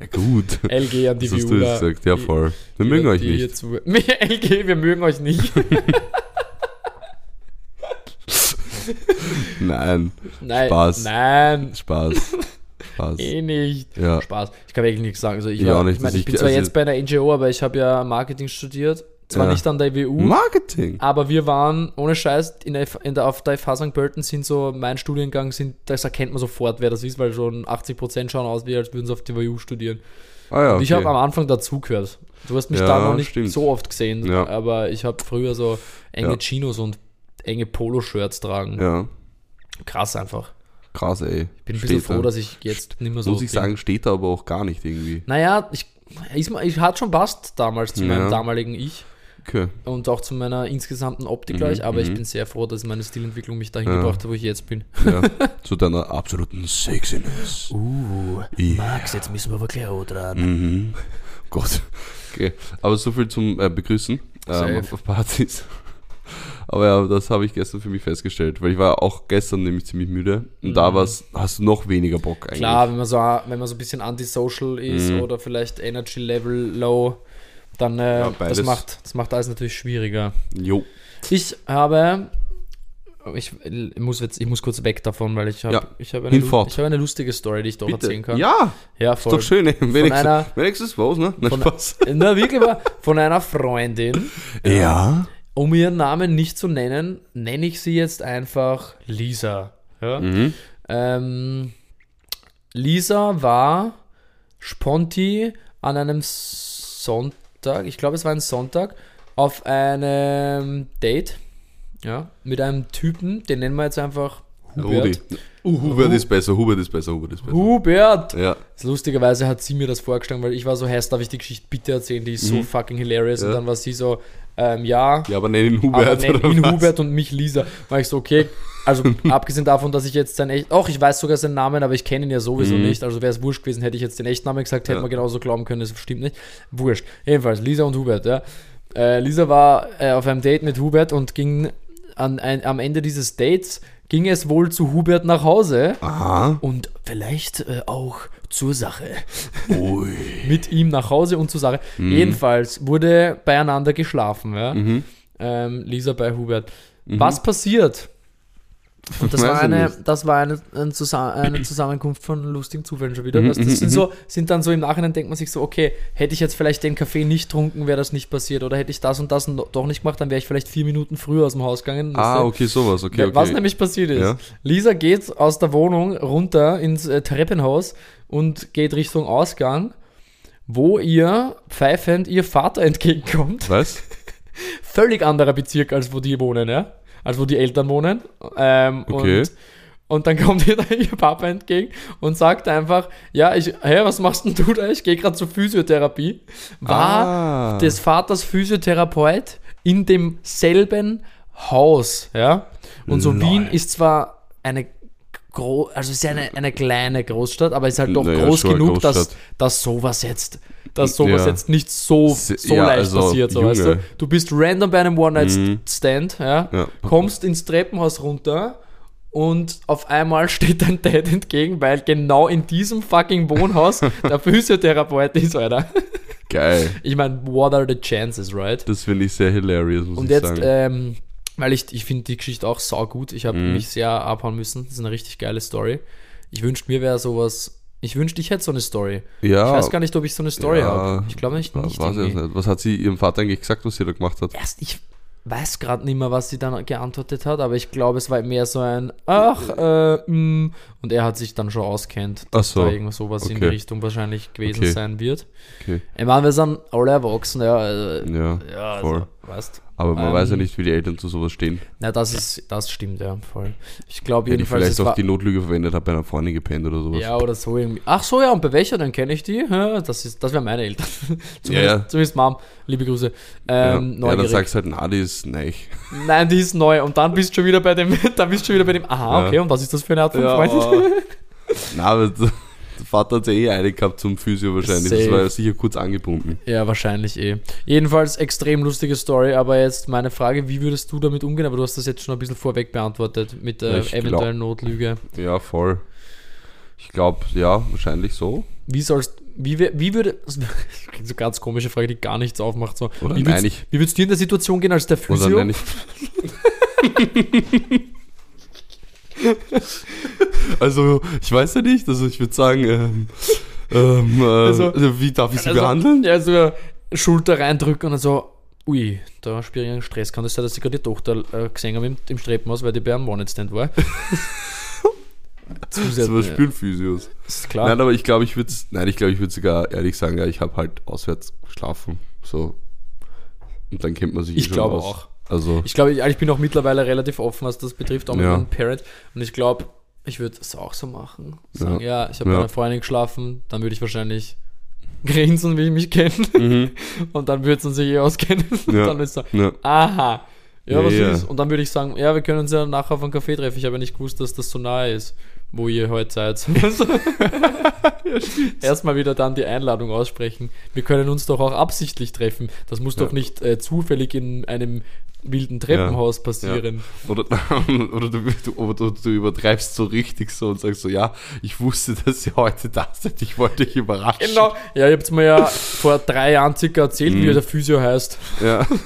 ja gut. LG an die Das hast du gesagt, ja Die- voll. Wir die- mögen euch die nicht. LG, wir mögen euch nicht. Nein, Nein. Spaß. Nein. Spaß. Spaß. Eh nicht. Ja. Spaß. Ich kann wirklich nichts sagen. Also ich, Ich war, auch nicht, ich, mein, ich- bin zwar also- jetzt bei einer NGO, aber ich habe ja Marketing studiert. Zwar Ja. nicht an der WU, Marketing. aber wir waren, ohne Scheiß, in der, in der, auf der FH St. Pölten sind so, mein Studiengang, sind, das erkennt man sofort, wer das ist, weil schon 80% schauen aus, wie als würden sie auf die WU studieren. Ah ja, Und ich okay. habe am Anfang dazugehört. Du hast mich Ja, da noch nicht stimmt. so oft gesehen, Ja. aber ich habe früher so enge. Chinos und enge Poloshirts tragen. Ja, Krass einfach. krass, ey. Ich bin ein bisschen Steht froh, dass ich jetzt nicht mehr so Muss ich bin. sagen, steht da aber auch gar nicht irgendwie. Naja, ich, ich, ich hat schon passt damals zu meinem damaligen Ich Okay. und auch zu meiner insgesamten Optik Mhm, gleich, aber ich mhm. bin sehr froh, dass meine Stilentwicklung mich dahin Ja. gebracht hat, wo ich jetzt bin. Ja. Zu deiner absoluten Sexiness. Uh, Ja. Max, jetzt müssen wir aber gleich auch dran. Mhm. Gott. Okay. Aber so viel zum äh, Begrüßen ähm, auf, Partys. Aber ja, das habe ich gestern für mich festgestellt, weil ich war auch gestern nämlich ziemlich müde und da war's, hast du noch weniger Bock eigentlich. Mhm. Klar, wenn man so, wenn man so ein bisschen antisocial ist Mhm. oder vielleicht Energy Level low, dann äh, Ja, das, macht, das macht alles natürlich schwieriger. Jo. Ich habe, ich muss jetzt, ich muss kurz weg davon, weil ich habe, Ja, ich habe eine, hinfort. ich habe eine lustige Story, die ich doch erzählen kann. Ja, ja ist doch schön. ey. Wenigstens, einer- wenigstens was, ne? Na, von- Spaß. Na, wirklich, aber von einer Freundin. Ja. Um ihren Namen nicht zu nennen, nenne ich sie jetzt einfach Lisa. Ja? Mhm. Ähm, Lisa war Sponti an einem Sonntag, ich glaube es war ein Sonntag, auf einem Date. Ja, mit einem Typen, den nennen wir jetzt einfach Rudi. Hubert. Uh, Hubert ist besser, Hubert ist besser, Hubert ist besser. Hubert! Ja. Lustigerweise hat sie mir das vorgeschlagen, weil ich war so heiß, darf ich die Geschichte bitte erzählen, die ist so fucking hilarious. Und Mhm. Ja. dann war sie so, ähm, ja, Ja, aber ihn aber Hubert. nenn oder ihn was? Hubert und mich Lisa. War ich so, okay, also abgesehen davon, dass ich jetzt sein echt, auch ich weiß sogar seinen Namen, aber ich kenne ihn ja sowieso Mhm. nicht, also wäre es wurscht gewesen, hätte ich jetzt den echten Namen gesagt, hätte Ja. man genauso glauben können, das stimmt nicht. Wurscht. Jedenfalls, Lisa und Hubert, ja. Äh, Lisa war äh, auf einem Date mit Hubert und ging an, ein, am Ende dieses Dates, ging es wohl zu Hubert nach Hause Aha. und vielleicht äh, auch zur Sache. Mit ihm nach Hause und zur Sache. Mhm. Jedenfalls wurde beieinander geschlafen, ja. Mhm. Ähm, Lisa bei Hubert. Was passiert? Und das Weiß war eine, nicht. das war eine, ein Zusa eine Zusammenkunft von lustigen Zufällen schon wieder. Mhm, Das, mhm, sind mhm. so, sind dann so im Nachhinein denkt man sich so, okay, hätte ich jetzt vielleicht den Kaffee nicht trunken, wäre das nicht passiert. Oder hätte ich das und das doch nicht gemacht, dann wäre ich vielleicht vier Minuten früher aus dem Haus gegangen. Ah, okay, sowas. Okay, okay. Was nämlich passiert ist, Ja. Lisa geht aus der Wohnung runter ins äh, Treppenhaus und geht Richtung Ausgang, wo ihr pfeifend ihr Vater entgegenkommt. Was? Völlig anderer Bezirk, als wo die wohnen, ja? Als wo die Eltern wohnen. Ähm, Okay. und, und dann kommt ihr da ihr Papa entgegen und sagt einfach, ja, ich, hä, was machst denn du da? Ich gehe gerade zur Physiotherapie. War ah. des Vaters Physiotherapeut in demselben Haus, ja. Und so Lol. Wien ist zwar eine also es ist ja eine, eine kleine Großstadt, aber ist halt doch Naja, groß genug, dass, dass sowas jetzt, dass sowas Ja. jetzt nicht so, so ja, leicht also, passiert, so, weißt du. Du bist random bei einem Mhm. One-Night-Stand, ja, Ja. kommst ins Treppenhaus runter und auf einmal steht dein Dad entgegen, weil genau in diesem fucking Wohnhaus der Physiotherapeut ist, Alter. Geil. Ich meine, what are the chances, right? Das finde ich sehr hilarious, muss Und ich jetzt, sagen. ähm, weil ich, ich finde die Geschichte auch saugut. Ich habe Mhm. mich sehr abhauen müssen. Das ist eine richtig geile Story. Ich wünschte, mir wäre sowas. Ich wünschte, ich hätte so eine Story. ja, Ich weiß gar nicht, ob ich so eine Story Ja, habe. Ich glaube nicht. nicht nicht. Was hat sie ihrem Vater eigentlich gesagt, was sie da gemacht hat? Erst, ich weiß gerade nicht mehr, was sie dann geantwortet hat, aber ich glaube, es war mehr so ein Ach, äh, mh, und er hat sich dann schon auskennt, dass so. da irgendwas sowas in die Okay. Richtung wahrscheinlich gewesen Okay. sein wird. Okay. Ich meine, wir sind alle erwachsen, ja. Also, Ja, ja, also, voll. weißt Aber man Ähm, weiß ja nicht, wie die Eltern zu sowas stehen. Na, das ist, das stimmt, ja, voll. Ich glaube Ja, die jedenfalls, vielleicht es auch die Notlüge verwendet hat, bei einer Freundin gepennt oder sowas. ja, oder so irgendwie. Ach so, ja, und bei welcher, dann kenne ich die. Ja, das ist, das wären meine Eltern. zumindest, Ja, ja. zumindest Mom, liebe Grüße. ja. Ähm, ja, dann neugierig. sagst du halt, na, die ist neich. Nein, die ist neu. Und dann bist du schon wieder bei dem, dann bist du schon wieder bei dem, aha, Ja. okay, und was ist das für eine Art von Ja, Freund? Na, aber Vater hat ja eh eine gehabt zum Physio wahrscheinlich. Das Safe. war ja sicher kurz angebunden. Ja, wahrscheinlich eh. Jedenfalls extrem lustige Story, aber jetzt meine Frage, wie würdest du damit umgehen? Aber du hast das jetzt schon ein bisschen vorweg beantwortet mit Ich glaub- eventuellen Notlüge. Ja, voll. Ich glaube, ja, wahrscheinlich so. Wie sollst wie, wie würde das so eine ganz komische Frage, die gar nichts aufmacht. So. Oder wie nein, würdest, ich- wie würdest du in der Situation gehen als der Oder Physio? nenn ich. also, ich weiß ja nicht. Also, ich würde sagen, ähm, ähm, äh, Also- wie darf ich sie Also, behandeln? Ja, so Schulter reindrücken und so, ui, da spüre ich einen Stress. Kann das sein, dass ich gerade die Tochter äh, gesehen habe im, im Streppenhaus, weil die bei einem One-Night-Stand war? So was Zusätzlich. spüren Physios. Ist klar. Nein, aber ich glaube, ich würde nein, ich glaube, ich würde sogar ehrlich sagen, ja, ich habe halt auswärts geschlafen. So. Und dann kennt man sich eh Ich schon glaube auch. Also, Ich glaube, ich, ich bin auch mittlerweile relativ offen, was das betrifft, auch mit Ja. meinem Parent. Und ich glaube, ich würde es auch so machen. Sagen, ja, ich habe Ja. bei einer Freundin geschlafen, dann würde ich wahrscheinlich grinsen, wie ich mich kenne. mhm. Und dann würde es uns sich eh auskennen. Und Ja. dann ist so, ja. aha. Ja, Ja, was ja. ist? Und dann würde ich sagen, ja, wir können uns ja nachher auf einen Café treffen. Ich habe ja nicht gewusst, dass das so nahe ist, wo ihr heute seid. Also, Erstmal wieder dann die Einladung aussprechen. Wir können uns doch auch absichtlich treffen. Das muss Ja. doch nicht äh, zufällig in einem wilden Treppenhaus passieren. Oder, oder, du, du, du, du übertreibst so richtig so und sagst so, ja, ich wusste, dass ihr heute da seid, ich wollte euch überraschen. Genau. Ja, ihr habt mir ja vor drei Jahren circa erzählt, Mhm. wie der Physio heißt. Ja.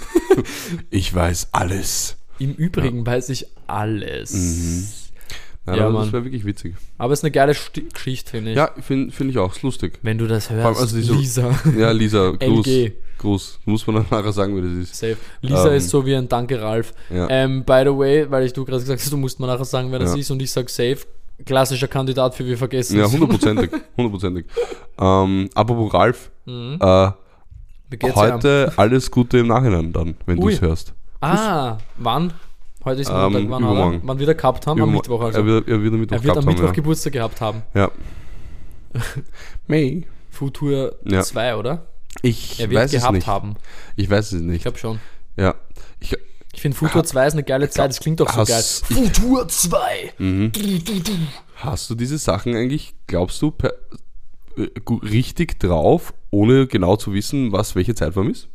Ich weiß alles. Im Übrigen weiß ich alles. Mhm. Nein, Ja, das wäre wirklich witzig. Aber es ist eine geile Sti Geschichte, finde ich. Ja, finde find ich auch, ist lustig. Wenn du das hörst, also diese- Lisa. Ja, Lisa, Gruß. LG. Gruß. Muss man dann nachher sagen, wie das ist. Safe. Lisa Ähm, ist so wie ein Danke, Ralf. Ja. Ähm, by the way, weil ich du gerade gesagt hast, du musst mir nachher sagen, wer das Ja. ist und ich sag safe. Klassischer Kandidat für wir vergessen. Ja, hundertprozentig. Hundertprozentig. Ähm, apropos Ralf, Mhm. äh, heute alles Gute im Nachhinein dann, wenn du es hörst. Ah, wann? Heute ist Montag, Ähm, wann, er? übermorgen. wann wir gehabt haben? Am Übermo- Mittwoch also. Er wird, er wird am Mittwoch Er wird am Mittwoch haben, Geburtstag gehabt haben. ja. ja. May. Futur Ja. 2, oder? Ich Er wird weiß es gehabt nicht. haben. Ich weiß es Ich nicht. glaube schon. Ja. Ich, Ich finde Futur 2 ist eine geile Zeit, das klingt doch so geil. Futur 2! mhm. Hast du diese Sachen eigentlich, glaubst du, per, äh, richtig drauf, ohne genau zu wissen, was welche Zeitform ist?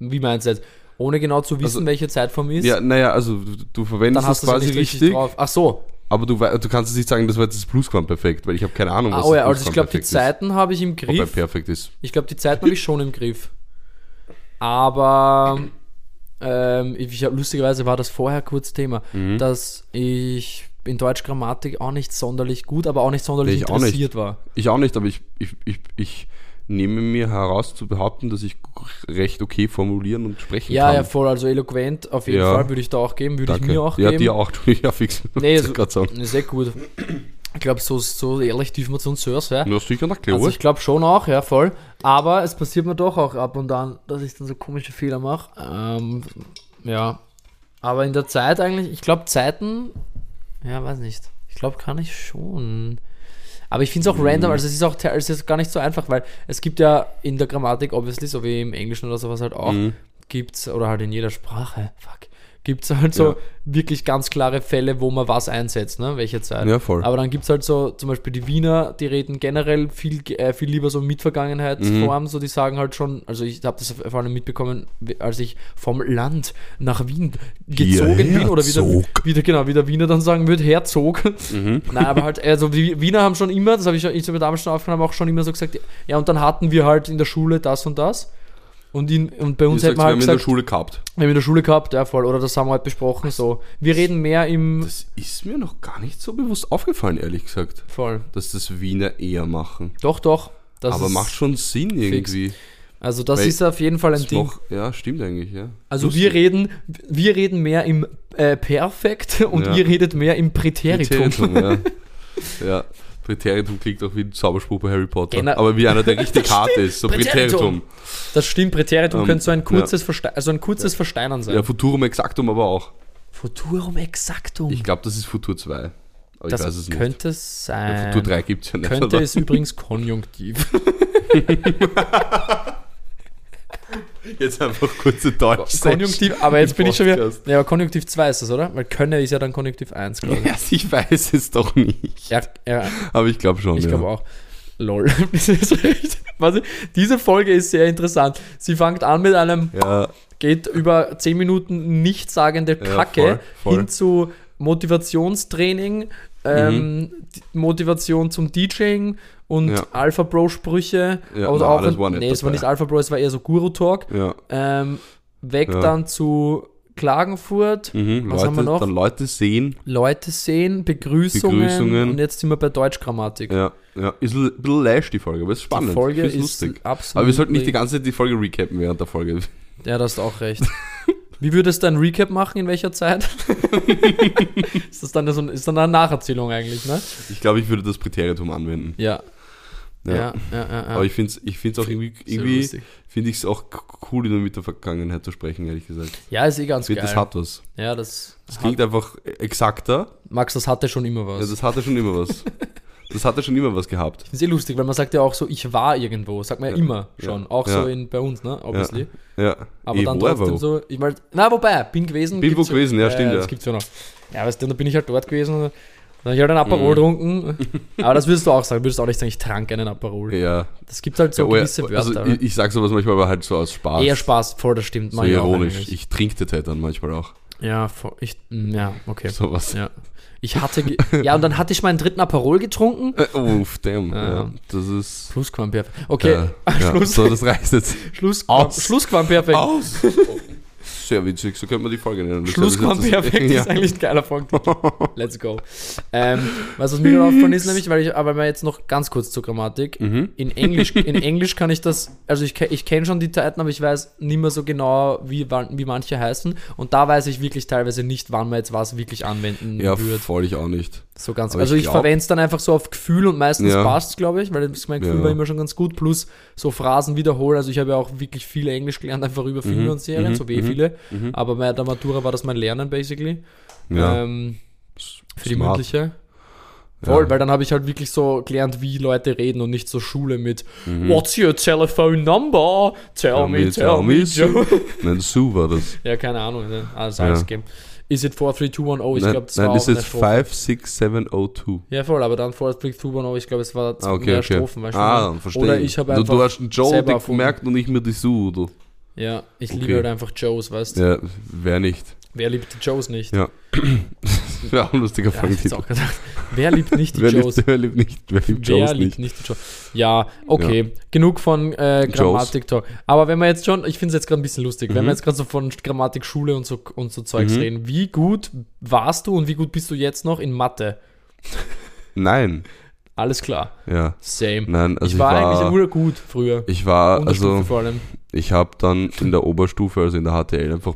Wie meinst du jetzt? Ohne genau zu wissen, Also- welche Zeitform ist, Ja, naja, also du, du verwendest es es quasi richtig, richtig, drauf. Ach so. Aber du, du kannst es nicht sagen, das war jetzt das Plusquamperfekt, weil ich habe keine Ahnung, was Ah, oh ja, das also ich glaube, die Zeiten habe ich im ist. Ob er Griff. perfekt ist. Ich glaube, die Zeiten habe ich schon im Griff. Aber ähm, ich, lustigerweise war das vorher kurz Thema, Mhm. dass ich in Deutsch Grammatik auch nicht sonderlich gut, aber auch nicht sonderlich Nee, auch nicht. interessiert war. Ich auch nicht, aber ich, ich, ich, ich nehme mir heraus zu behaupten, dass ich recht okay formulieren und sprechen Ja, kann. ja, voll. Also eloquent auf jeden Ja. Fall würde ich da auch geben, würde ich Danke. mir auch ja, geben. dir auch. Ja, fix. Nee, Wollte so, grad sagen. sehr gut. Ich glaube, so, so ehrlich dürfen wir zu uns hören. Ja? Ja, sicher, na klar. Also ich glaube schon auch, ja, voll. Aber es passiert mir doch auch ab und an, dass ich dann so komische Fehler mache. Ähm, ja. Aber in der Zeit eigentlich, ich glaube Zeiten, ja, weiß nicht. Ich glaube, kann ich schon. Aber ich finde es auch random, also es ist auch es ist gar nicht so einfach, weil es gibt ja in der Grammatik, obviously, so wie im Englischen oder sowas halt auch, Mhm. gibt's, oder halt in jeder Sprache, fuck, gibt's halt so Ja. wirklich ganz klare Fälle, wo man was einsetzt, ne, welche Zeit. Ja, voll. Aber dann gibt es halt so, zum Beispiel die Wiener, die reden generell viel, äh, viel lieber so mit Vergangenheitsform, so die sagen halt schon, also ich habe das vor allem mitbekommen, als ich vom Land nach Wien gezogen bin, oder wieder, wieder, genau, wie der Wiener dann sagen würde, Herzog. Mhm. Nein, aber halt, also die Wiener haben schon immer, das habe ich, schon- ich habe damals schon aufgenommen, auch schon immer so gesagt, ja, und dann hatten wir halt in der Schule das und das. Und, in, und bei uns hätten wir wir halt haben in der gesagt, Schule gehabt. wir haben in der Schule gehabt, ja voll, oder das haben wir halt besprochen, so. Wir reden mehr im, Das ist mir noch gar nicht so bewusst aufgefallen, ehrlich gesagt, voll. dass das Wiener eher machen. Doch, doch. Aber macht schon Sinn irgendwie. Also das Weil ist auf jeden Fall ein Ding. macht- ja, stimmt eigentlich, ja. Also Lustig. wir reden, wir reden mehr im äh, Perfekt und Ja. ihr redet mehr im Präteritum. Präteritum, ja. ja. Präteritum klingt auch wie ein Zauberspruch bei Harry Potter. Genau. Aber wie einer, der richtig hart ist. So Präteritum. Präteritum. Das stimmt, Präteritum Ähm, könnte so ein kurzes, Verste also ein kurzes Versteinern sein. Ja, Futurum Exactum aber auch. Futurum exactum. Ich glaube, das ist Futur 2. Aber das ich weiß es nicht. könnte es Ja, sein. Futur 3 gibt es ja nicht. könnte oder? es übrigens konjunktiv. Jetzt einfach kurze Deutsch. konjunktiv, aber jetzt bin ich schon wieder. Ja, aber konjunktiv 2 ist das, oder? Weil könne ist ja dann konjunktiv 1, glaube ich. Ja, ich weiß es doch nicht. Ja, ja, Aber ich glaube schon. Ich ja. glaube auch. Lol. Diese Folge ist sehr interessant. Sie fängt an mit einem, Ja, geht über 10 Minuten nichtssagende Ja, Kacke voll, voll. hin zu Motivationstraining, ähm, die Motivation zum DJing und Mhm. Ja. Alpha Bro Sprüche. Ja, na, auch, das war nicht nee, es war nicht Alpha Bro, es war eher so Guru Talk. ja. Ähm, weg Ja. dann zu Klagenfurt. Mhm. Was Leute, haben wir noch? Dann Leute sehen. Leute sehen, Begrüßungen, Begrüßungen. und jetzt sind wir bei Deutschgrammatik. Ja, ja. Ist ein bisschen lash, die Folge, aber ist spannend. Die Folge ist lustig. absolut. Aber wir sollten nicht die ganze Zeit die Folge recappen während der Folge. Ja, da hast du auch recht. Wie würdest du ein Recap machen, in welcher Zeit? ist das dann so, ist dann eine Nacherzählung eigentlich, ne? Ich glaube, ich würde das Präteritum anwenden. Ja. Ja. Ja, ja, ja. ja. Aber ich finde es ich find's auch irgendwie, irgendwie finde ich es auch cool, über mit der Vergangenheit zu sprechen, ehrlich gesagt. ja, ist eh ganz finde, geil. das hat was. ja, das, Das klingt einfach exakter. Max, das hatte schon immer Ja, was. das hatte schon immer was. Das hatte schon immer was gehabt. ist eh lustig, weil man sagt ja auch so, ich war irgendwo. Sagt man ja, Ja. immer schon. Ja. Auch Ja. so in, bei uns, ne? Obviously. Ja. Aber Eh, dann wo trotzdem war. so, ich meine, na, wobei, bin gewesen. Bin wo gewesen, ja, stimmt, ja. Das gibt's ja noch. Ja, weißt du, dann bin ich halt dort gewesen. Dann habe ich halt ein Aperol Mhm. getrunken. Aber das würdest du auch sagen. Würdest du auch nicht sagen, ich trank einen Aperol. Ja. Das gibt halt so ja, ja, gewisse Wörter. also ich, ich sage sowas manchmal aber halt so aus Spaß. Eher Spaß, voll, das stimmt. so ich ironisch. Ich trinke das halt dann manchmal auch. Ja, ich, mm, ja, okay. Sowas. Ja. Ich hatte, ja, und dann hatte ich meinen dritten Aperol getrunken. Äh, uff, damn. Ja. Ja. Das ist. Schlussquamperfekt. Okay, Ja, ja. Schluss, So, das reicht jetzt. Schlussquam, Aus. Schlussquamperfekt. Aus! Sehr witzig, so könnte man die Folge nennen. Das Schlussquamperfekt ja. ist eigentlich ein geiler Punkt. Let's go. Ähm, was was mir gerade aufgefallen ist, nämlich, weil ich, aber mal jetzt noch ganz kurz zur Grammatik. Mhm. In Englisch, in Englisch kann ich das, also ich, ich kenne schon die Zeiten, aber ich weiß nicht mehr so genau, wie, wie manche heißen. Und da weiß ich wirklich teilweise nicht, wann man jetzt was wirklich anwenden Ja, würde. voll ich auch nicht. So ganz. Aber also ich ich, verwende es dann einfach so auf Gefühl und meistens Ja. passt es, glaube ich, weil mein Gefühl Ja. war immer schon ganz gut. Plus so Phrasen wiederholen. Also ich habe ja auch wirklich viel Englisch gelernt, einfach über Filme Mhm, und Serien, mhm, so wie eh mhm, viele. mhm. Aber bei der Matura war das mein Lernen basically. Ja. Ähm, für die Smart. mündliche. Voll, Ja. weil dann habe ich halt wirklich so gelernt, wie Leute reden und nicht so Schule mit Mhm. What's your telephone number? Tell, me, tell, me, Joe. Nein, Sue war das. ja, keine Ahnung, ne? alles, Ja. alles gegeben. Is it 43210? Ich glaube, das nein war auch ist Strophe. 56702. Ja, voll, aber dann 43210, ich glaube, es war Ah, okay, mehr okay. Strophen. Weißt du, ah, dann verstehe Oder ich habe du, einfach du hast einen Joe gemerkt und ich mir die Sue, du. Ja, ich Okay. liebe halt einfach Joes, weißt du? Ja, wer nicht. Wer liebt die Joes nicht? Ja. Das wäre auch ein lustiger Ja, Fangtitel. auch gedacht. Wer liebt nicht die Wer Joes? liebt, wer liebt nicht, wer liebt Wer Joes liebt nicht? nicht die Joes? Ja, okay. Genug von äh, Grammatik-Talk. Aber wenn wir jetzt schon, ich finde es jetzt gerade ein bisschen lustig, wenn Mhm. wir jetzt gerade so von Grammatik-Schule und so, und so Zeugs Mhm. reden, wie gut warst du und wie gut bist du jetzt noch in Mathe? Nein, Alles klar. ja. Same. Nein, also ich war, eigentlich war, urgut früher. ich war, also vor allem. Ich habe dann in der Oberstufe, also in der HTL, einfach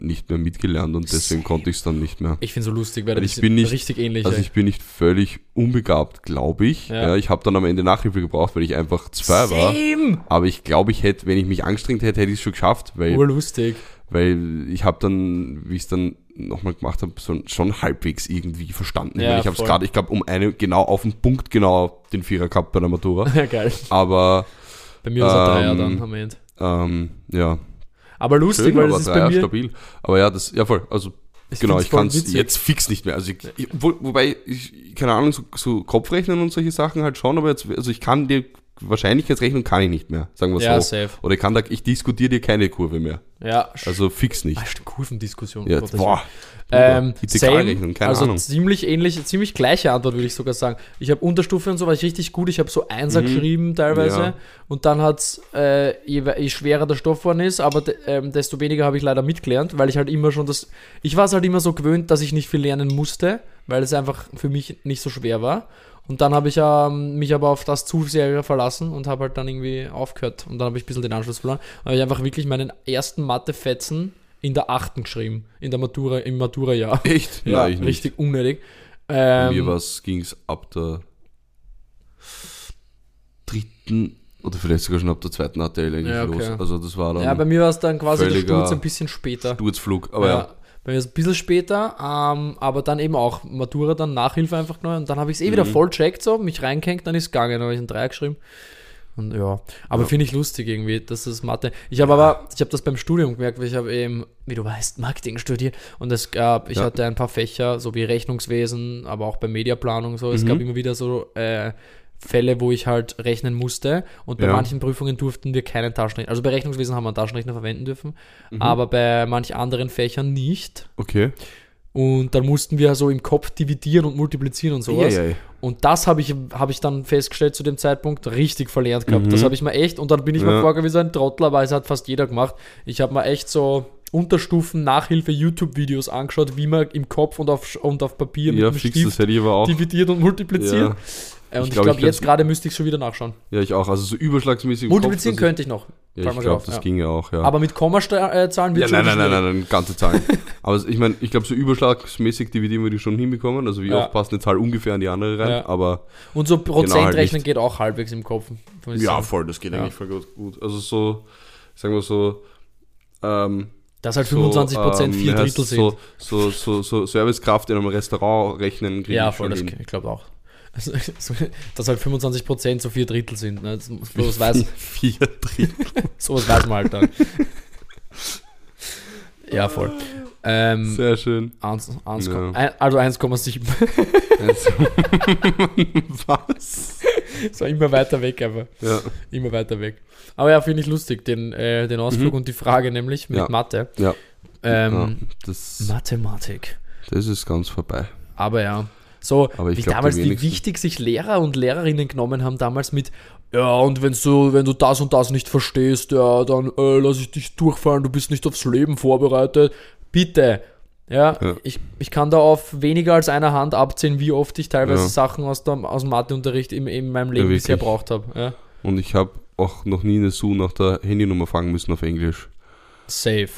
nicht mehr mitgelernt und deswegen konnte ich es dann nicht mehr. Ich finde so lustig, weil Weil das ich bin nicht- richtig ähnlich. Also ey. ich bin nicht völlig unbegabt, glaube ich. Ja. Ja. ich habe dann am Ende Nachhilfe gebraucht, weil ich einfach zwei war. Same! Aber ich glaube, ich hätte, wenn ich mich angestrengt hätte, hätte ich es schon geschafft, weil, Urlustig. weil ich habe dann, wie ich es dann nochmal gemacht habe, so, schon halbwegs irgendwie verstanden. Ja, Weil ich habe es gerade, ich glaube, um eine, genau auf den Punkt genau den Vierer gehabt bei der Matura. Ja, geil. Aber, Bei mir war es ein Dreier Ähm, dann am Ende. Ähm, ja. Aber lustig, Schön, weil aber das ist bei mir. stabil. Aber ja, das, ja voll, also Ich genau, ich kann es jetzt fix nicht mehr. Also ich, ich, wo, wobei, ich, keine Ahnung, so, so Kopfrechnen und solche Sachen halt schon, aber jetzt, also ich kann dir Wahrscheinlichkeitsrechnung kann ich nicht mehr, sagen wir Ja, so. safe. Oder ich kann da, ich diskutiere dir keine Kurve mehr. Ja, Also fix nicht. Ah, stimmt, Kurvendiskussion. Ja, boah. Ähm, same, keine also Ahnung. ziemlich ähnlich, ziemlich gleiche Antwort würde ich sogar sagen. Ich habe Unterstufe und so war ich richtig gut. Ich habe so Einser Mhm. geschrieben teilweise Ja. und dann hat es, äh, je, je schwerer der Stoff worden ist, aber de, ähm, desto weniger habe ich leider mitgelernt, weil ich halt immer schon das, ich war es halt immer so gewöhnt, dass ich nicht viel lernen musste, weil es einfach für mich nicht so schwer war. Und dann habe ich ähm, mich aber auf das zu sehr verlassen und habe halt dann irgendwie aufgehört. Und dann habe ich ein bisschen den Anschluss verloren. Dann habe ich einfach wirklich meinen ersten Mathe-Fetzen in der achten geschrieben. In der Matura, im Matura-Jahr. Echt? Ja, nicht. richtig unnötig. Bei Ähm, mir ging es ab der dritten oder vielleicht sogar schon ab der zweiten ATL eigentlich Ja, okay. los. Also das war dann ja, bei mir war es dann quasi der Sturz ein bisschen später. Sturzflug. Aber ja. Bei mir ist es ein bisschen später, ähm, aber dann eben auch Matura, dann Nachhilfe einfach neu und dann habe ich es eh wieder Mhm. voll checkt, so, mich reingehängt, dann ist es gegangen, dann habe ich einen Dreier geschrieben. Und ja, aber Ja. finde ich lustig irgendwie, dass das Mathe. Ich habe aber, ich habe das beim Studium gemerkt, weil ich habe eben, wie du weißt, Marketing studiert und es gab, ich Ja. hatte ein paar Fächer, so wie Rechnungswesen, aber auch bei Mediaplanung so. Es Mhm. gab immer wieder so äh, Fälle, wo ich halt rechnen musste und bei Ja. manchen Prüfungen durften wir keinen Taschenrechner. Also bei Rechnungswesen haben wir einen Taschenrechner verwenden dürfen, Mhm. aber bei manch anderen Fächern nicht. Okay. Und dann mussten wir so im Kopf dividieren und multiplizieren und sowas. Eieiei. Und das habe ich, hab ich dann festgestellt zu dem Zeitpunkt richtig verlernt gehabt. Mhm. Das habe ich mir echt, und dann bin ich mir Ja. vorgegangen wie so ein Trottel, aber es hat fast jeder gemacht. Ich habe mir echt so Unterstufen Nachhilfe YouTube-Videos angeschaut, wie man im Kopf und auf, und auf Papier Ja, mit dem fix, das Stift hätte ich aber auch. dividiert und multipliziert. Ja, und Ich glaub, glaube, ich jetzt gerade müsste ich schon wieder nachschauen. ja, ich auch. Also so überschlagsmäßig. Multiplizieren Kopf, könnte ich noch. Ja, ich glaube, das ja. ginge auch, ja. Aber mit Kommazahlen wird ja, nein, nein, nein, nein, nein, ganze Zahlen. aber ich meine, ich glaube, so überschlagsmäßig dividieren wir die schon hinbekommen. Also wie Ja. oft passt eine Zahl ungefähr an die andere rein. Ja. Aber Und so Prozentrechnen halt nicht. geht auch halbwegs im Kopf. ja, voll, das geht Ja. eigentlich voll gut. Also so, sagen wir so, ähm, Dass halt so, 25% vier ähm, heißt Drittel sind. So, so, so, so Servicekraft in einem Restaurant rechnen kriege Ja, ich voll, das, ich glaube auch. Also, so, dass halt 25% so vier Drittel sind. Ne? Sowas, weiß, Vier Drittel. sowas weiß man halt dann. Ja, voll. Ähm, Sehr schön. 1, 1, Ja. ein, also 1,7. Also, Was? so immer weiter weg einfach. Ja, Immer weiter weg. Aber ja, finde ich lustig, den, äh, den Ausflug Mhm. und die Frage nämlich mit Ja. Mathe. ja. Ähm, ja das, Mathematik. das ist ganz vorbei. Aber ja, so wie glaub, damals, wie wichtig sich Lehrer und Lehrerinnen genommen haben damals mit, ja, und wenn du, wenn du das und das nicht verstehst, ja, dann äh, lass ich dich durchfallen, du bist nicht aufs Leben vorbereitet. Bitte. Ja, Ja. Ich, ich kann da auf weniger als einer Hand abzählen, wie oft ich teilweise Ja. Sachen aus, dem, aus dem Matheunterricht in, in meinem Leben Ja, bisher wirklich. braucht habe. Ja. Und ich habe auch noch nie eine Sue nach der Handynummer fangen müssen auf Englisch. Safe.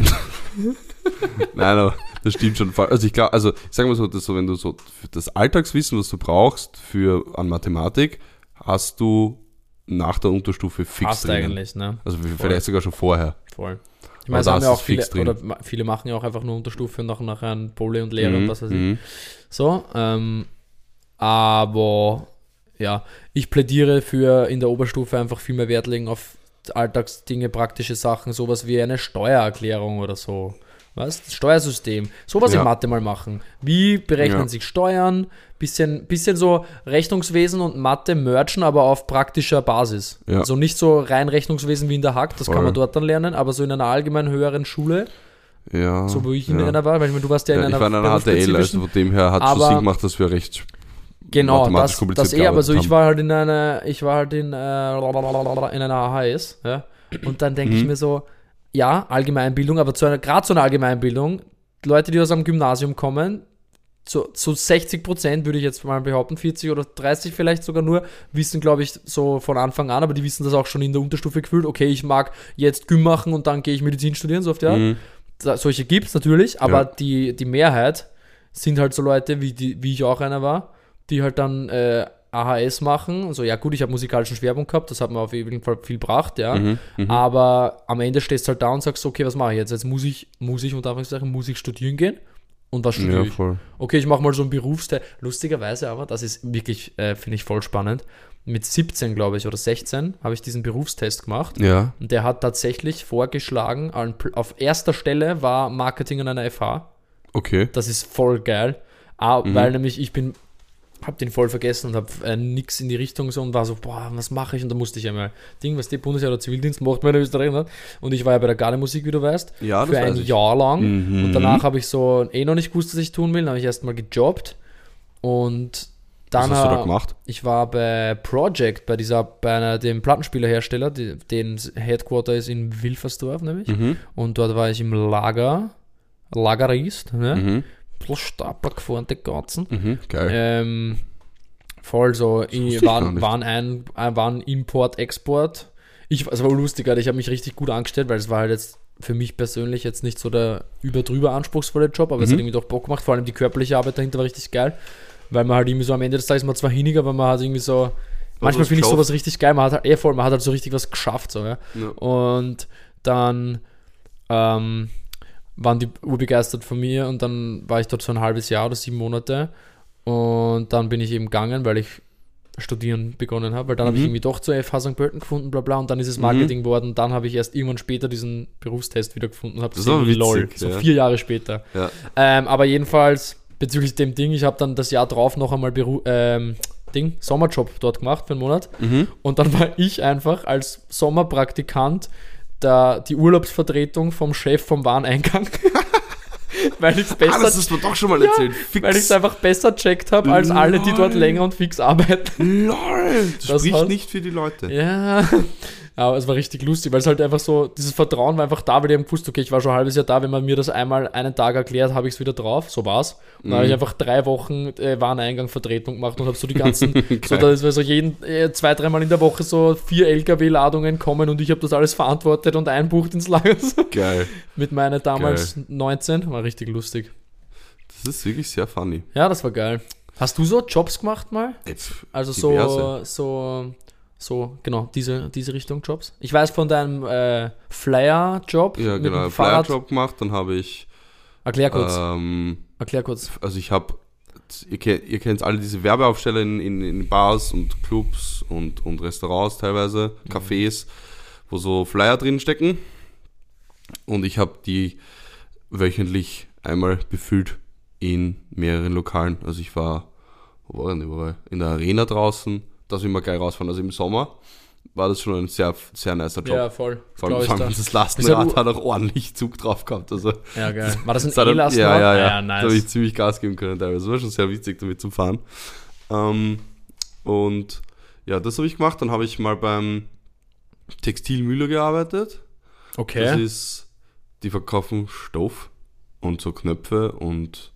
Nein, aber das stimmt schon. Also ich glaube, also ich sage mal so, dass so, wenn du so das Alltagswissen, was du brauchst für an Mathematik, hast du nach der Unterstufe fix Passt drinnen. eigentlich, ne? Also vielleicht sogar schon vorher. Voll. Ich meine, es da haben ist ja auch viele, fix drin. oder viele machen ja auch einfach nur Unterstufe und nachher, nachher ein Pole und Lehre und Mhm, was weiß ich. mhm. So, ähm, Aber ja, ich plädiere für in der Oberstufe einfach viel mehr Wert legen auf Alltagsdinge, praktische Sachen, sowas wie eine Steuererklärung oder so. Was? Das Steuersystem. Sowas Ja. in Mathe mal machen. Wie berechnen Ja. sich Steuern? Bisschen, bisschen so Rechnungswesen und Mathe merchen, aber auf praktischer Basis. Ja. Also nicht so rein Rechnungswesen wie in der Hack, das Voll. kann man dort dann lernen, aber so in einer allgemein höheren Schule, Ja. so wo ich in einer war, weil ich meine, du warst ja in einer ich war in einer HTL, also von dem her hat es Sinn gemacht, dass wir recht Genau, mathematisch das, das eh, aber so gearbeitet ich war halt in einer, ich war halt in, äh, in einer AHS, ja, und dann denke ich Mhm. mir so, ja, Allgemeinbildung, aber zu einer, gerade zu einer Allgemeinbildung, Leute, die aus einem Gymnasium kommen, zu, zu 60 Prozent würde ich jetzt mal behaupten, 40 oder 30 vielleicht sogar nur, wissen, glaube ich, so von Anfang an, aber die wissen das auch schon in der Unterstufe gefühlt, okay, ich mag jetzt Gym machen und dann gehe ich Medizin studieren, so auf die Art. Mhm. Da, solche gibt es natürlich, aber Ja. die, die Mehrheit sind halt so Leute, wie, die, wie ich auch einer war, die halt dann äh, AHS machen. So, ja gut, ich habe musikalischen Schwerpunkt gehabt, das hat mir auf jeden Fall viel gebracht, ja. Mhm. Mhm. Aber am Ende stehst du halt da und sagst, okay, was mache ich jetzt? Jetzt muss ich, muss ich unter Anführungszeichen, muss ich studieren gehen. Und was studiere Ja, ich? voll. Okay, ich mache mal so einen Berufsteil. Lustigerweise aber, das ist wirklich, äh, finde ich voll spannend. Mit 17, glaube ich, oder 16 habe ich diesen Berufstest gemacht. Ja. Und der hat tatsächlich vorgeschlagen, auf erster Stelle war Marketing an einer FH. Okay. Das ist voll geil. Ah, Mhm. Weil nämlich ich bin, hab den voll vergessen und hab äh, nix in die Richtung so und war so, boah, was mache ich? Und da musste ich einmal, Ding, was die Bundeswehr oder Zivildienst macht, meine Österreich hat. Und ich war ja bei der Gardemusik, wie du weißt, Ja, für ein ich. Jahr lang. Mhm. Und danach habe ich so eh noch nicht gewusst, was ich tun will. Dann habe ich erstmal gejobbt und dann Was hast du da gemacht? ich war bei Project, bei dieser, bei einer, dem Plattenspielerhersteller, die, den Headquarter ist in Wilfersdorf nämlich. Mhm. Und dort war ich im Lager, Lagerist, ne? Mhm. Plus Stapler gefahren, die ganzen. Mhm. Geil. Ähm, voll so, ich, waren, waren, ein, äh, waren Import, Export. Ich, es war lustig, Alter, ich habe mich richtig gut angestellt, weil es war halt jetzt für mich persönlich jetzt nicht so der über-drüber anspruchsvolle Job, aber es Mhm. hat irgendwie doch Bock gemacht. Vor allem die körperliche Arbeit dahinter war richtig geil, weil man halt irgendwie so am Ende des Tages mal zwar hiniger, aber man hat irgendwie so. Manchmal finde ich sowas richtig geil, man hat halt, eh voll, man hat halt so richtig was geschafft, so, ja. Ja. Und dann ähm, waren die urbegeistert von mir und dann war ich dort so ein halbes Jahr oder sieben Monate und dann bin ich eben gegangen, weil ich studieren begonnen habe, weil dann habe ich Mhm. irgendwie doch zur FH St. Pölten gefunden, bla bla, und dann ist es Mhm. Marketing geworden. Dann habe ich erst irgendwann später diesen Berufstest wieder gefunden und habe gesehen, aber lol, witzig, so ja. vier Jahre später. Ja. Ähm, aber jedenfalls bezüglich dem Ding, ich habe dann das Jahr drauf noch einmal Beru ähm, Ding, Sommerjob dort gemacht für einen Monat Mhm. und dann war ich einfach als Sommerpraktikant der, die Urlaubsvertretung vom Chef vom Wareneingang. weil ich es Ah, besser, das hast du doch schon mal Ja, erzählt. Fix. weil ich's einfach besser checkt habe als alle, die dort Lol. länger und fix arbeiten. LOL. Das, Das spricht hat- nicht für die Leute. Ja. Aber es war richtig lustig, weil es halt einfach so, dieses Vertrauen war einfach da, weil die haben gewusst, okay, ich war schon ein halbes Jahr da, wenn man mir das einmal einen Tag erklärt, habe ich es wieder drauf, so war's. Und dann habe ich einfach drei Wochen äh, Wareneingang-Vertretung gemacht und habe so die ganzen, so da ist so jeden, äh, zwei, dreimal in der Woche so vier LKW-Ladungen kommen und ich habe das alles verantwortet und einbucht ins Lager. Geil. Mit meiner damals 19, war richtig lustig. Das ist wirklich sehr funny. Ja, das war geil. Hast du so Jobs gemacht mal? Also so, diverse. so, so, genau, diese, diese Richtung Jobs. Ich weiß von deinem äh, Flyer-Job. Ja, genau. Flyer-Job gemacht, dann habe ich, Erklär kurz, ähm, erklär kurz. also ich habe, ihr, kennt- ihr kennt alle diese Werbeaufsteller in, in, in Bars und Clubs und, und Restaurants teilweise, Mhm. Cafés, wo so Flyer drin stecken. Und ich habe die wöchentlich einmal befüllt in mehreren Lokalen. Also ich war, wo war denn überall? In der Arena draußen, das immer geil rausfahren. Also im Sommer war das schon ein sehr, sehr nicer Job. Ja, voll. Vor allem, da. das Lastenrad hat auch ordentlich Zug drauf gehabt. Also, Ja, geil. War das ein das E-Lastenrad? Ja, ja, ja. ja Da habe nice. ich ziemlich Gas geben können teilweise. Das war schon sehr witzig, damit zu fahren. Ähm, und ja, das habe ich gemacht. Dann habe ich mal beim Textilmüller gearbeitet. Das Okay. ist, die verkaufen Stoff und so Knöpfe und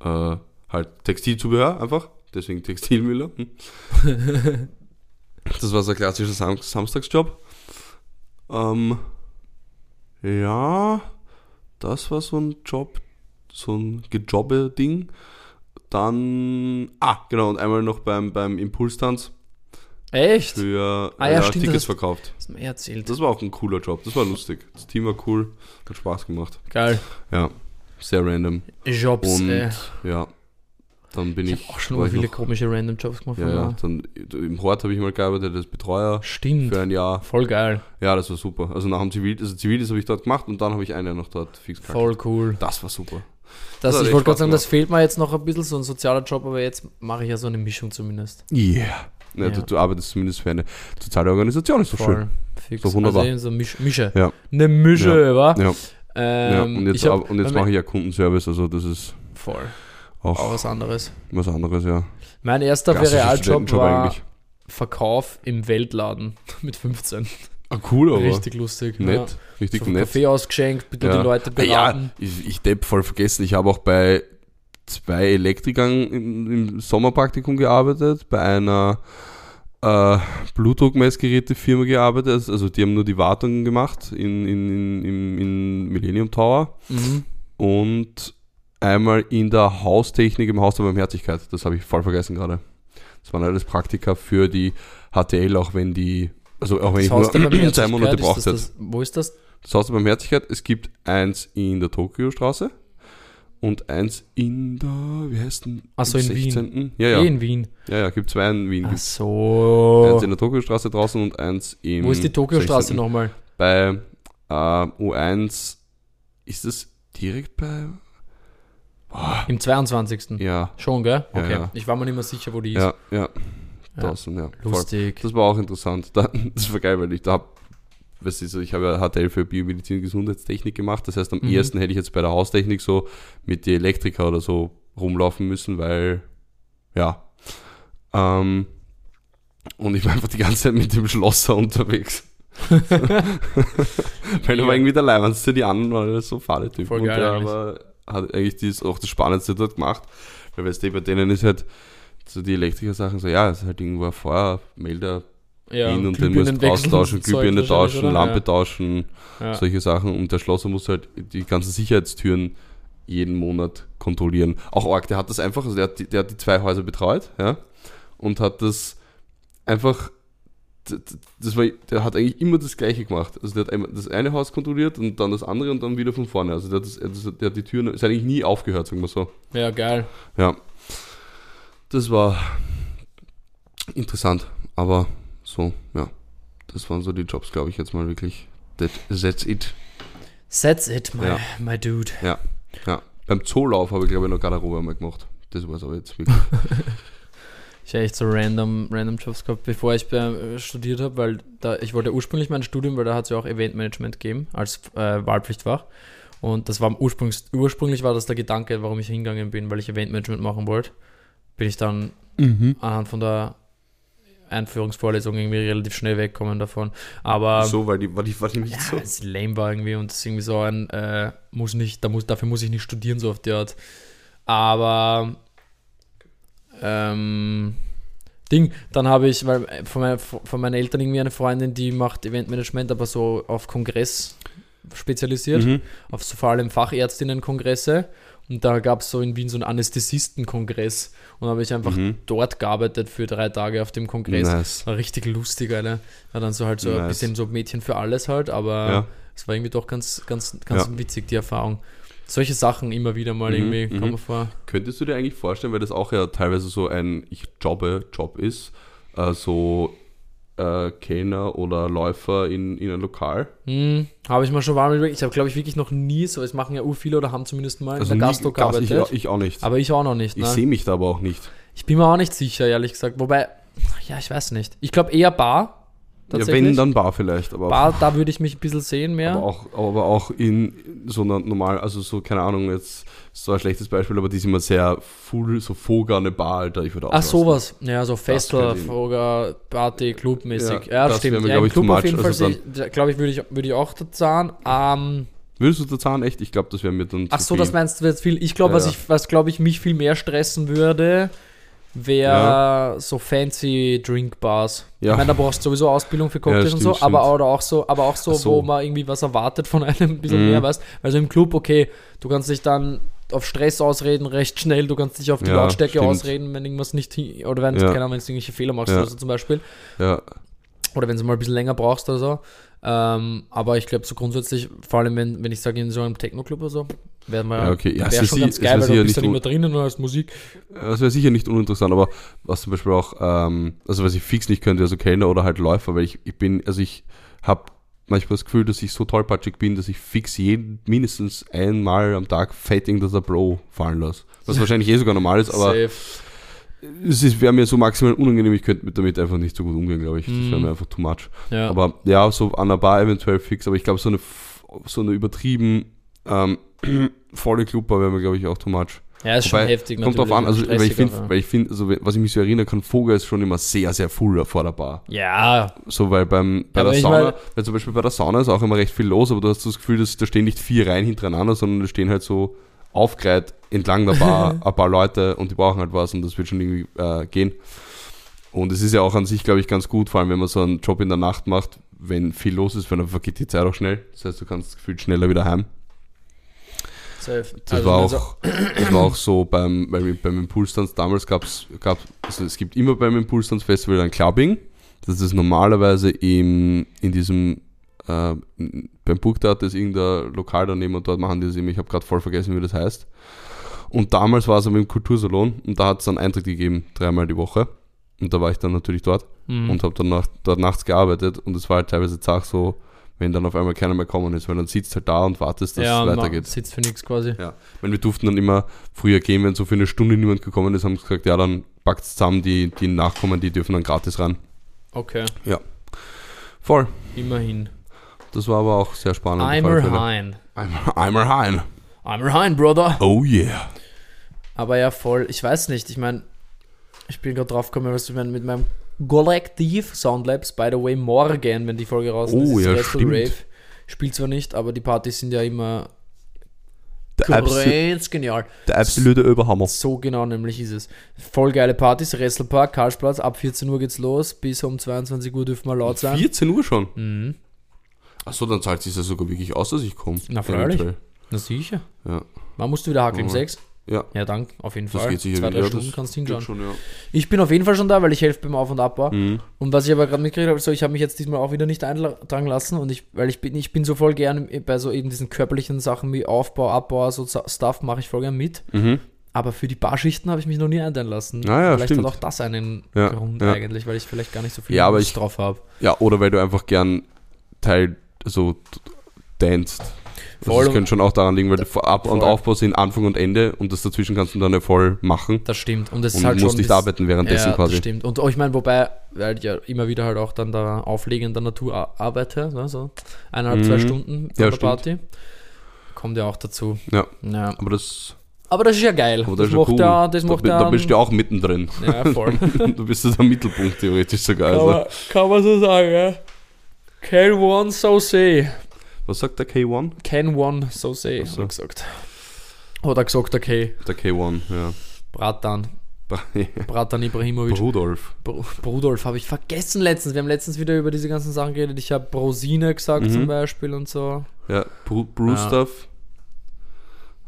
äh, halt Textilzubehör einfach. Deswegen Textilmüller. Das war so ein klassischer Sam Samstagsjob. Ähm, ja, das war so ein Job, so ein Gejobbe-Ding. Dann, ah, genau, und einmal noch beim, beim Impulstanz Echt? für Ah ja, äh, stimmt, Tickets das- verkauft. Das mir erzählt. Das war auch ein cooler Job, das war lustig. Das Team war cool, hat Spaß gemacht. Geil. Ja, sehr random. Jobs, Und ey. ja, dann bin Ich ich. auch schon mal viele noch- komische Random Jobs gemacht. Ja, ja, da. dann im Hort habe ich mal gearbeitet als Betreuer Stimmt. für ein Jahr. Voll geil. Ja, das war super. Also nach dem Zivil, also Zivilis habe ich dort gemacht und dann habe ich ein Jahr noch dort fix gehabt. Voll cool. Das war super. Das, Das ich wollte gerade sagen, das gemacht. fehlt mir jetzt noch ein bisschen, so ein sozialer Job, aber jetzt mache ich ja so eine Mischung zumindest. Yeah. Ja, Ja. Du, du arbeitest zumindest für eine soziale Organisation, ist doch schön. Voll. Fix. So wunderbar. Also so Misch, Mische. Ja. Eine Mische, wa? Ja, Ähm, ja. Und jetzt, hab, ab- und jetzt mache ich ja Kundenservice, also das ist Voll. Auch Auch was anderes. was anderes, ja. Mein erster Realjob war Verkauf im Weltladen mit 15. Ah, cool, aber Richtig lustig. nett. Ja. Richtig So nett. Kaffee ausgeschenkt, bitte Ja. die Leute Ah, ja, beraten. ich, ich depp voll vergessen. Ich habe auch bei zwei Elektrikern im, im Sommerpraktikum gearbeitet, bei einer äh, Blutdruckmessgerätefirma gearbeitet. Also- Also die haben nur die Wartung gemacht in, in, in, in Millennium Tower Mhm. und einmal in der Haustechnik im Haus der Barmherzigkeit. Das habe ich voll vergessen gerade. Das waren alles Praktika für die HTL, auch wenn die, also auch wenn Das ich Haus der nur zwei Monate ist braucht das hätte. das, Wo ist das? Das Haus der Barmherzigkeit, es gibt eins in der Tokio-Straße und eins in der, wie heißt denn? Ach so, im in Wien. 16.. Ja, ja. Eh in Wien. ja, ja, gibt zwei in Wien. Ach so. Eins in der Tokio-Straße draußen und eins im Wo ist die Tokio-Straße 16.. nochmal? Bei äh, U1 ist es direkt bei. Boah, Im 22. ja, Schon, gell? Ja, Okay. ja. Ich war mir nicht mehr sicher, wo die ist. ja, ja. Ja. Draußen, ja. Voll. Lustig. Das war auch interessant. Da, das war geil, weil ich da hab, was ist, ich habe ja HTL für Biomedizin und Gesundheitstechnik gemacht. Das heißt, am Mhm. ersten hätte ich jetzt bei der Haustechnik so mit die Elektriker oder so rumlaufen müssen, weil, ja. Ähm, und ich war einfach die ganze Zeit mit dem Schlosser unterwegs. weil er war irgendwie der Leimannste, die anderen waren so fahle Typen. Voll und geil der eigentlich. war, hat eigentlich dies, auch das Spannendste dort gemacht. Weil weißt du, bei denen ist halt so die Elektriker-Sachen so, ja, es ist halt irgendwo ein Feuermelder ja, hin und den Glühbirnen musst wechseln, austauschen, Glühbirne tauschen, oder? Lampe Ja. tauschen, Ja. solche Sachen. Und der Schlosser muss halt die ganzen Sicherheitstüren jeden Monat kontrollieren. Auch Org, der hat das einfach, also der hat die, der hat die zwei Häuser betreut, ja, und hat das einfach, das war, der hat eigentlich immer das Gleiche gemacht. Also der hat einmal das eine Haus kontrolliert und dann das andere und dann wieder von vorne. Also der hat, das, er der hat die Türen, ist eigentlich nie aufgehört, sagen wir so. ja, geil. Ja. Das war interessant, aber so, ja. Das waren so die Jobs, glaube ich, jetzt mal wirklich. That, that's it. That's it, my, Ja. my dude. Ja. Beim Zoolauf habe ich, glaube ich, noch Garderobe einmal gemacht. Das war es aber jetzt wirklich. Ich habe echt so random, random Jobs gehabt, bevor ich äh, studiert habe, weil da, ich wollte ursprünglich mein Studium, weil da hat es ja auch Eventmanagement gegeben als äh, Wahlpflichtfach. Und das war ursprünglich, ursprünglich war das der Gedanke, warum ich hingegangen bin, weil ich Eventmanagement machen wollte. Bin ich dann anhand von der Einführungsvorlesung irgendwie relativ schnell wegkommen davon. Aber so, weil die war die, war die nicht ja, so. es lame war irgendwie und es ist irgendwie so ein, äh, muss nicht, da muss, dafür muss ich nicht studieren, so auf die Art. Aber, ähm, Ding, dann habe ich, weil äh, von, meiner, von meinen Eltern irgendwie eine Freundin, die macht Eventmanagement, aber so auf Kongress spezialisiert, Mhm. auf so vor allem Fachärztinnenkongresse. Und da gab es so in Wien so einen Anästhesistenkongress. Und habe ich einfach Mhm. dort gearbeitet für drei Tage auf dem Kongress. Nice. War richtig lustig, Alter. War dann so halt so ein Nice. bisschen so Mädchen für alles halt, aber Ja. es war irgendwie doch ganz, ganz, ganz Ja. witzig, die Erfahrung. Solche Sachen immer wieder mal Mhm, irgendwie, mhm. kommen vor. Könntest du dir eigentlich vorstellen, weil das auch ja teilweise so ein Ich jobbe Job ist, äh, so äh, Kellner oder Läufer in, in ein Lokal? Hm, habe ich mal schon warm überlegt. Ich habe, glaube ich, wirklich noch nie so, es machen ja ur viele oder haben zumindest mal in der Gastro Gas- gearbeitet. ich, ich auch nicht. aber ich auch noch nicht. ich Ne? sehe mich da aber auch nicht. Ich bin mir auch nicht sicher, ehrlich gesagt. Wobei, ja, ich weiß nicht. Ich glaube eher Bar. Ja, Tatsächlich. wenn, dann Bar vielleicht. Aber Bar, da würde ich mich ein bisschen sehen mehr. Aber auch, aber auch in so einer normal, also so, keine Ahnung, jetzt so ein schlechtes Beispiel, aber die sind immer sehr full, so Foga, eine Bar, Alter, ich würde auch Ach, sowas. Ja, so ich- Froger, Party, Club-mäßig. Ja, Ja, das stimmt. mir, ja, glaub ich, Club auf jeden Fall, Also sehe ich- glaube ich, würde ich, würde ich auch dazu sagen. Ähm, Würdest du der Zahn echt? Ich glaube, das wäre mir dann ach so, viel. das meinst du jetzt viel. Ich glaube, Ja, was, ja. ich, was glaube ich, mich viel mehr stressen würde, wäre so fancy Drinkbars. Ja. Ich meine, da brauchst du sowieso Ausbildung für Cocktails Ja, und so, stimmt, aber, stimmt. oder auch so, aber auch so, so. wo man irgendwie was erwartet von einem ein bisschen Mhm. mehr, weißt Also im Club, okay, du kannst dich dann auf Stress ausreden, recht schnell, du kannst dich auf die Ja, Lautstärke stimmt. ausreden, wenn irgendwas nicht, hin- oder wenn, Ja. keine Ahnung, wenn du irgendwelche Fehler machst Ja. oder so zum Beispiel. Ja, Oder wenn du mal ein bisschen länger brauchst oder so. Ähm, aber ich glaube, so grundsätzlich, vor allem wenn, wenn ich sage, in so einem Techno-Club oder so, wäre Ja, okay. Ja, wär schon ganz geil, weil du bist nicht dann immer un- drinnen hast Musik. Das wäre sicher nicht uninteressant, aber was zum Beispiel auch, ähm, also was ich fix nicht könnte, also Kellner oder halt Läufer, weil ich, ich bin, also ich habe manchmal das Gefühl, dass ich so tollpatschig bin, dass ich fix jeden, mindestens einmal am Tag fett irgendein Bro fallen lasse. Was wahrscheinlich eh sogar normal ist, aber Safe. Es wäre mir so maximal unangenehm, ich könnte mit damit einfach nicht so gut umgehen, glaube ich. Das wäre Mhm. mir einfach too much. Ja. Aber ja, so an der Bar eventuell fix, aber ich glaube, so eine, so eine übertrieben ähm, volle Clubbar wäre mir, glaube ich, auch too much. ja, ist schon Wobei, heftig. Kommt drauf an, also weil ich finde, weil ich finde, also was ich mich so erinnern kann, Vogel ist schon immer sehr, sehr full vor der Bar. Ja, So, weil beim, bei Aber der Sauna, weil zum Beispiel bei der Sauna ist auch immer recht viel los, aber du hast das Gefühl, dass da stehen nicht vier Reihen hintereinander, sondern da stehen halt so aufgereiht entlang der Bar ein paar Leute und die brauchen halt was und das wird schon irgendwie äh, gehen. Und es ist ja auch an sich, glaube ich, ganz gut, vor allem wenn man so einen Job in der Nacht macht, wenn viel los ist, weil dann vergeht die Zeit auch schnell. Das heißt, du kannst gefühlt schneller wieder heim. safe. Das, Also, war also- auch, das war auch so beim, beim, beim Impulstanz. Damals gab es, gab, also es gibt immer beim Impulstanz-Festival ein Clubbing. Das ist normalerweise im, in diesem, äh, beim Burgtheater ist irgendein Lokal daneben und dort machen die das immer. Ich habe gerade voll vergessen, wie das heißt. Und damals war es aber im Kultursalon und da hat es einen Eintritt gegeben, dreimal die Woche. Und da war ich dann natürlich dort Mhm. und habe dann nach, dort nachts gearbeitet und es war halt teilweise zach so, wenn dann auf einmal keiner mehr kommen ist, weil dann sitzt halt da und wartest, dass ja, es weitergeht. sitzt für nichts quasi. Ja, weil wir durften dann immer früher gehen, wenn so für eine Stunde niemand gekommen ist, haben sie gesagt, ja, dann packt zusammen, die, die nachkommen, die dürfen dann gratis ran. Okay, Voll. immerhin. Das war aber auch sehr spannend. Eimer. Hein. Eimer, Hein. Eimer Hein, Brother. Oh yeah. Aber ja, voll. Ich weiß nicht. Ich meine, ich bin gerade drauf gekommen, was ich meine, mit meinem Kollektiv Soundlabs, by the way, morgen, wenn die Folge raus Oh, ist, ja, Wrestle stimmt. Rave. Spielt zwar nicht, aber die Partys sind ja immer ganz genial. der absolute Überhammer. So genau nämlich ist es. Voll geile Partys, Wrestlepark, Karlsplatz, ab 14 Uhr geht's los, bis um 22 Uhr dürfen wir laut sein. 14 Uhr schon. Mhm. Achso, dann zahlt sich ja sogar wirklich aus, dass ich komme. Na, freilich. Eventuell. Na sicher. Ja. Wann musst du wieder hakeln? Um. 6? Ja, Ja, dank, auf jeden das Fall. geht sicher Zwei, drei Ja, Stunden das kannst hinschauen. schon, ja. Ich bin auf jeden Fall schon da, weil ich helfe beim Auf- und Abbau. Mhm. Und was ich aber gerade mitgekriegt habe, so, ich habe mich jetzt diesmal auch wieder nicht eintragen lassen und ich, weil ich bin, ich bin so voll gern bei so eben diesen körperlichen Sachen wie Aufbau, Abbau, so Stuff mache ich voll gern mit. Mhm. Aber für die Barschichten habe ich mich noch nie eintragen lassen. Ah ja, vielleicht stimmt. hat auch das einen Ja, Grund ja. eigentlich, weil ich vielleicht gar nicht so viel Ja, Lust ich- drauf habe. Ja, oder weil du einfach gern Teil, so danst. Also das könnte schon auch daran liegen, weil Ab- und. Aufbau sind Anfang und Ende und das dazwischen kannst du dann ja voll machen Das stimmt. Und es ist halt musst schon nicht arbeiten währenddessen ja, quasi. Das stimmt. Und oh, ich meine, wobei, weil ich ja immer wieder halt auch dann da auflegend der Natur arbeite, ne, so eineinhalb, zwei Mhm. Stunden vor Ja, der stimmt. Party. Kommt ja auch dazu. Ja. Ja. Aber das, Aber das ist ja geil. aber das, das, macht cool. ja, das macht da, da bist du ja auch mittendrin. ja voll. du bist ja der Mittelpunkt theoretisch sogar. kann, Also. man, kann man so sagen, ja. Can one so say. Was sagt der K1? Can one so say, so. hat er gesagt. Oder gesagt, okay, Der K1, ja. Bratan. Bratan Ibrahimovic. Rudolf. Br Brudolf habe ich vergessen letztens. Wir haben letztens wieder über diese ganzen Sachen geredet. Ich habe Brosine gesagt Mhm. zum Beispiel und so. Ja, Bru Brustuff.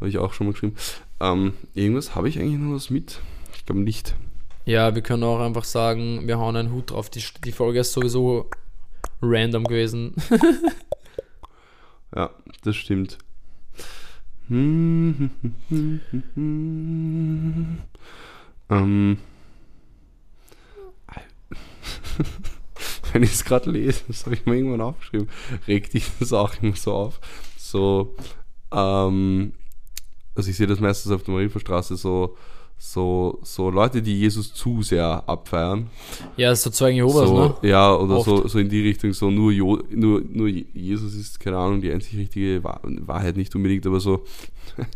Habe ich auch schon mal geschrieben. Ähm, irgendwas habe ich eigentlich noch was mit? Ich glaube nicht. Ja, wir können auch einfach sagen, wir hauen einen Hut drauf. Die, die Folge ist sowieso random gewesen. Ja, das stimmt. Ähm. Wenn ich es gerade lese, das habe ich mir irgendwann aufgeschrieben, regt dich das auch immer so auf. So, ähm, also ich sehe das meistens auf der Marienstraße so, so, so Leute, die Jesus zu sehr abfeiern. ja, so Zeugen Jehovas, so, ne? Ja, oder Oft. so, so in die Richtung, so nur, jo, nur, nur Jesus ist, keine Ahnung, die einzig richtige Wahr- Wahrheit nicht unbedingt, aber so,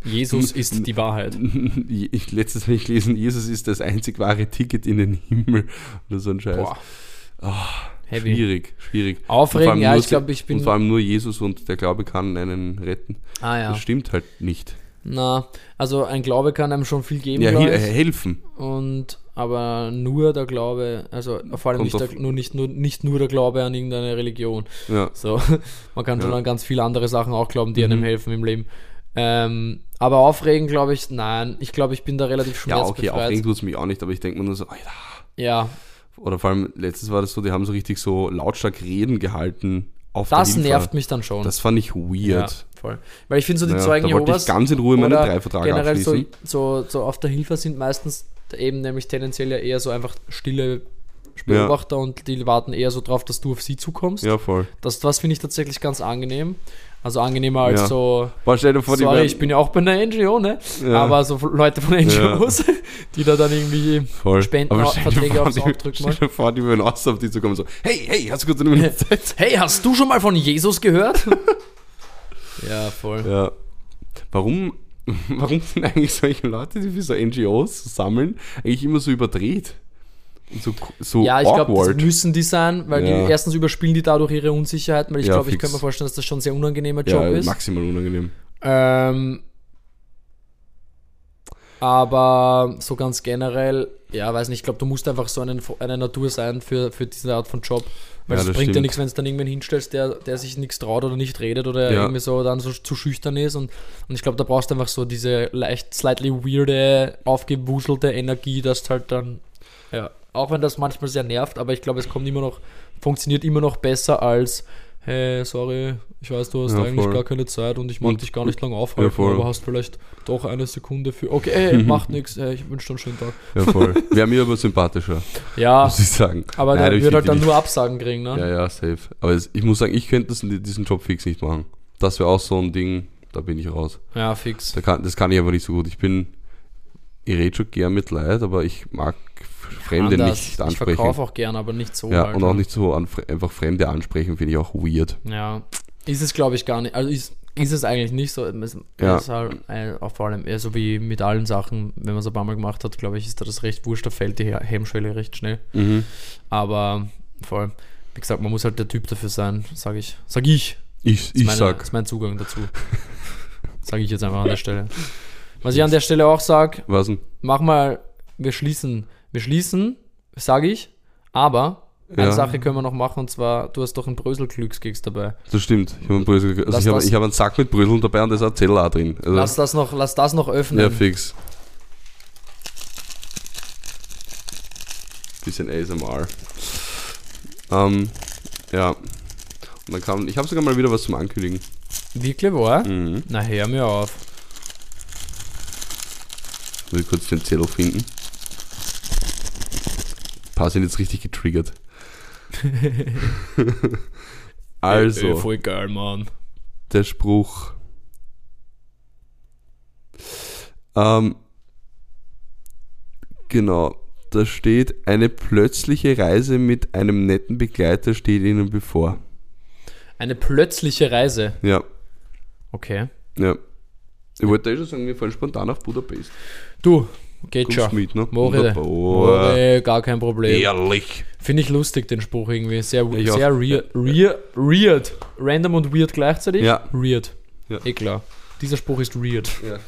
Jesus ist die Wahrheit. ich, letztes habe ich gelesen, Jesus ist das einzig wahre Ticket in den Himmel oder so ein Scheiß. Boah. Ah, Heavy. schwierig, schwierig. Und Aufregend, ja, nur ich glaube, ich Und bin. vor allem nur Jesus und der Glaube kann einen retten. Ah ja. Das stimmt halt nicht. Na, also ein Glaube kann einem schon viel geben, Ja, he helfen. Und aber nur der Glaube, also vor allem nicht, der, nur, nicht, nur, nicht nur der Glaube an irgendeine Religion. Ja. So, man kann schon Ja. an ganz viele andere Sachen auch glauben, die einem Mhm. helfen im Leben. Ähm, aber aufregen, glaube ich, nein. Ich glaube, ich bin da relativ Ja, okay, schmerzbefreit. aufregen tut es mich auch nicht, aber ich denke mir nur so, Alter, Ja, Oder vor allem, letztes war das so, die haben so richtig so lautstark Reden gehalten auf Das nervt mich dann schon. Das fand ich ja, weird. Voll. Weil ich finde so die Ja, Zeugen da wollte ich Jehovas ganz in Ruhe meinen oder Dreivertrag generell so, abschließen. so, so auf der Hilfe sind meistens eben nämlich tendenziell ja eher so einfach stille Beobachter und die warten eher so drauf, dass du auf sie zukommst. Ja, voll. Das, das finde ich tatsächlich ganz angenehm. Also angenehmer als Ja. so, Boah, stell dir vor, die sorry, ich bin ja auch bei einer NGO, ne? Ja. Aber so Leute von NGOs, die da dann irgendwie Voll. Spenden- Aber stell dir Verträge vor, aufs die- Auge drücken Stell dir vor, die würden aus auf die zukommen so, hey, hey, hast du kurz eine Minute Zeit? Hey, hast du schon mal von Jesus gehört? ja, voll. Ja. Warum, warum sind eigentlich solche Leute, die für so NGOs sammeln, eigentlich immer so überdreht? So, so Ja, ich glaube, das müssen die sein, weil Ja. die erstens überspielen die dadurch ihre Unsicherheit, weil ich Ja, glaube, ich könnte mir vorstellen, dass das schon ein sehr unangenehmer Job ja, ist. maximal unangenehm. Ähm, aber so ganz generell, ja, weiß nicht, ich glaube, du musst einfach so einen, eine Natur sein für, für diese Art von Job. Weil Ja, es bringt ja stimmt. nichts, wenn es dann irgendwen hinstellst, der, der sich nichts traut oder nicht redet oder Ja. irgendwie so dann so zu schüchtern ist. Und, und ich glaube, da brauchst du einfach so diese leicht, slightly weirde, aufgewuselte Energie, dass halt dann, ja, auch wenn das manchmal sehr nervt, aber ich glaube, es kommt immer noch, funktioniert immer noch besser als, hey, sorry, ich weiß, du hast Ja, eigentlich voll. gar keine Zeit und ich mag Und- dich gar nicht lang aufhalten, Ja, aber hast vielleicht doch eine Sekunde für, okay, hey, macht nichts, hey, ich wünsche dir einen schönen Tag. Ja, voll. Wäre mir aber sympathischer, Ja, muss ich sagen. aber Nein, der wird halt dann nur Absagen kriegen, ne? Ja, ja, safe. Aber es, ich muss sagen, ich könnte das, diesen Job fix nicht machen. Das wäre auch so ein Ding, da bin ich raus. Ja, fix. Da kann, das kann ich aber nicht so gut. Ich bin, ich rede schon gern mit Leid, aber ich mag Fremde Anders. nicht Ich ansprechen. verkaufe auch gern, aber nicht so. ja, halt, und auch nicht so einfach Fremde ansprechen, finde ich auch weird. Ja, ist es glaube ich gar nicht. Also ist, ist es eigentlich nicht so. Es Ja. ist halt, äh, auch vor allem eher so wie mit allen Sachen, wenn man es ein paar Mal gemacht hat, glaube ich, ist da das recht wurscht, da fällt die He- Hemmschwelle recht schnell. Mhm. Aber voll, wie gesagt, man muss halt der Typ dafür sein, sage ich. Sag ich. Ich, ist ich meine, sag, ist mein Zugang dazu. sage ich jetzt einfach an der Stelle. Was ich an der Stelle auch sage, mach mal, wir schließen, wir schließen, sage ich, aber eine Ja. Sache können wir noch machen und zwar, du hast doch einen Brösel-Glückskeks dabei. Das stimmt. Ich habe einen, Brösel, also ich habe, ich einen Sack mit Bröseln dabei und da ist ein Zettel auch drin. Also, Lass das noch, lass das noch öffnen. ja, fix. Bisschen ASMR. Ähm, ja. Und dann kam, ich habe sogar mal wieder was zum Ankündigen. Wirklich wahr? Mhm. Na, hör mir auf. Will kurz den Zettel finden. Paar sind jetzt richtig getriggert. also, Ey, ey, voll geil, Mann. der Spruch. Ähm, genau, da steht, eine plötzliche Reise mit einem netten Begleiter steht Ihnen bevor. Eine plötzliche Reise. Ja, Okay. ja. Ich wollte eh schon sagen, wir fahren spontan auf Budapest. Du, geht Kommst schon. mit, ne? More. Wunderbar. More, gar kein Problem. Ehrlich. Finde ich lustig, den Spruch irgendwie. Sehr, Ich sehr weird, weird, weird. Random und weird gleichzeitig? Ja. Weird. Ja. Eh klar. Dieser Spruch ist weird. Ja.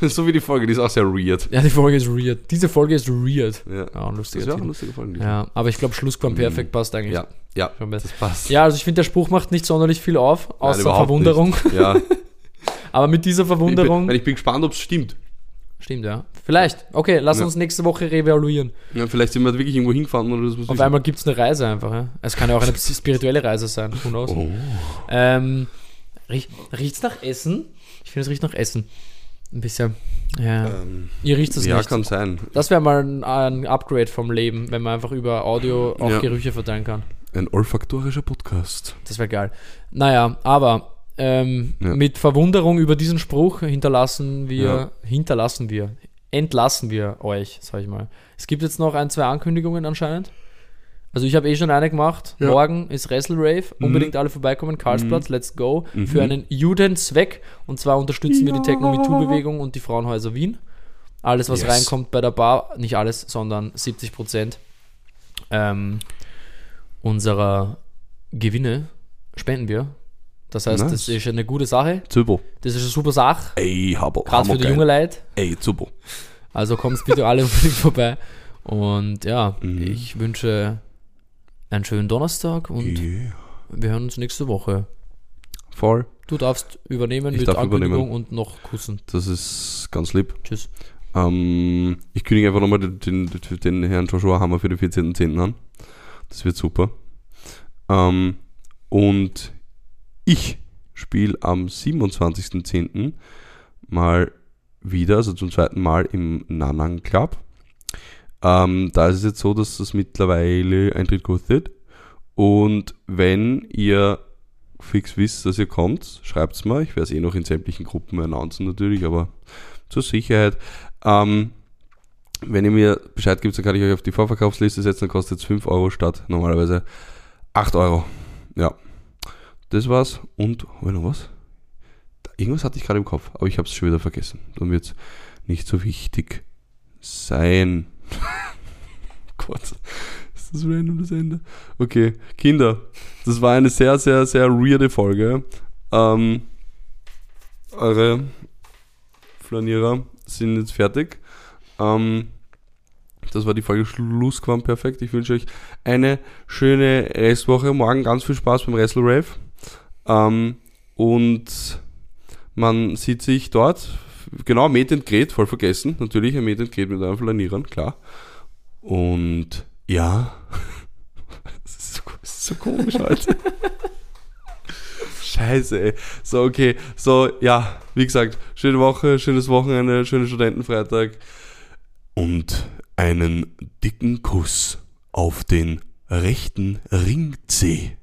so wie die Folge, die ist auch sehr weird. Ja, die Folge ist weird. Diese Folge ist weird. Ja. Ja, ein Das wäre auch eine lustige Folge. Ja, aber ich glaube, Schlussquamperfekt passt eigentlich. ja, ja. Das passt. Ja, also ich finde, der Spruch macht nicht sonderlich viel auf, Nein, außer überhaupt Verwunderung. Nicht. Ja. Aber mit dieser Ich bin, Verwunderung. ich bin gespannt, ob es stimmt. Stimmt, ja. Vielleicht. Okay, lass Ja. uns nächste Woche revaluieren. Ja, vielleicht sind wir wirklich irgendwo hingefahren oder muss Auf einmal gibt es eine Reise einfach. Ja? Es kann ja auch eine spirituelle Reise sein. Who knows? Oh. Ähm, riech, riecht's nach Essen? Ich finde, es riecht nach Essen. Ein bisschen. Ja. Ähm, Ihr riecht es ja, nicht. kann sein. Das wäre mal ein, ein Upgrade vom Leben, wenn man einfach über Audio auch Ja. Gerüche verteilen kann. Ein olfaktorischer Podcast. Das wäre geil. Naja, aber ähm, Ja. mit Verwunderung über diesen Spruch hinterlassen wir, Ja. hinterlassen wir, entlassen wir euch, sag ich mal. Es gibt jetzt noch ein, zwei Ankündigungen anscheinend. Also ich habe eh schon eine gemacht. Ja. Morgen ist Wrestle Rave. Mhm. Unbedingt alle vorbeikommen. Karlsplatz, let's go. Mhm. Für einen Judenzweck. Und zwar unterstützen wir die Techno-MeToo-Bewegung und die Frauenhäuser Wien. Alles, was Yes. reinkommt bei der Bar, nicht alles, sondern 70 Prozent ähm, unserer Gewinne spenden wir. Das heißt, Nice. das ist eine gute Sache. Zübo. Das ist eine super Sache, Ey, Habo. gerade für die junge Leute. Ey, Zübo. Also kommt bitte alle unbedingt vorbei. Und ja, Mhm. ich wünsche einen schönen Donnerstag und Yeah. wir hören uns nächste Woche. Voll. Du darfst übernehmen Ich mit darf Ankündigung übernehmen. und noch kussen. Das ist ganz lieb. Tschüss. Ähm, ich kündige einfach nochmal den, den, den Herrn Joshua Hammer für den 14.10. an. Das wird super. Ähm, und ich spiele am 27.10. mal wieder, also zum zweiten Mal im Nanang Club. Ähm, da ist es jetzt so, dass das mittlerweile Eintritt kostet. Und wenn ihr fix wisst, dass ihr kommt, schreibt es mal. Ich werde es eh noch in sämtlichen Gruppen announcen natürlich, aber zur Sicherheit. Ähm, wenn ihr mir Bescheid gibt, dann kann ich euch auf die Vorverkaufsliste setzen, dann kostet es 5 Euro statt normalerweise 8 Euro. Ja, das war's. Und, haben wir noch was? Irgendwas hatte ich gerade im Kopf, aber ich habe es schon wieder vergessen. Dann wird es nicht so wichtig sein. Gott, ist das random das Ende? Okay, Kinder, das war eine sehr, sehr, sehr weirde Folge. Ähm, eure Flanierer sind jetzt fertig. Ähm, das war die Folge Schlussquam perfekt. Ich wünsche euch eine schöne Restwoche. Morgen ganz viel Spaß beim Wrestle Rave. Ähm, und man sieht sich dort. Genau, Meet and Greet, voll vergessen. Natürlich ein Meet and Greet mit euren Flanierern, klar. Und ja, das ist so, das ist so komisch heute. Scheiße, ey. So, okay. So, ja, wie gesagt, schöne Woche, schönes Wochenende, schönen Studentenfreitag und einen dicken Kuss auf den rechten Ringzeh.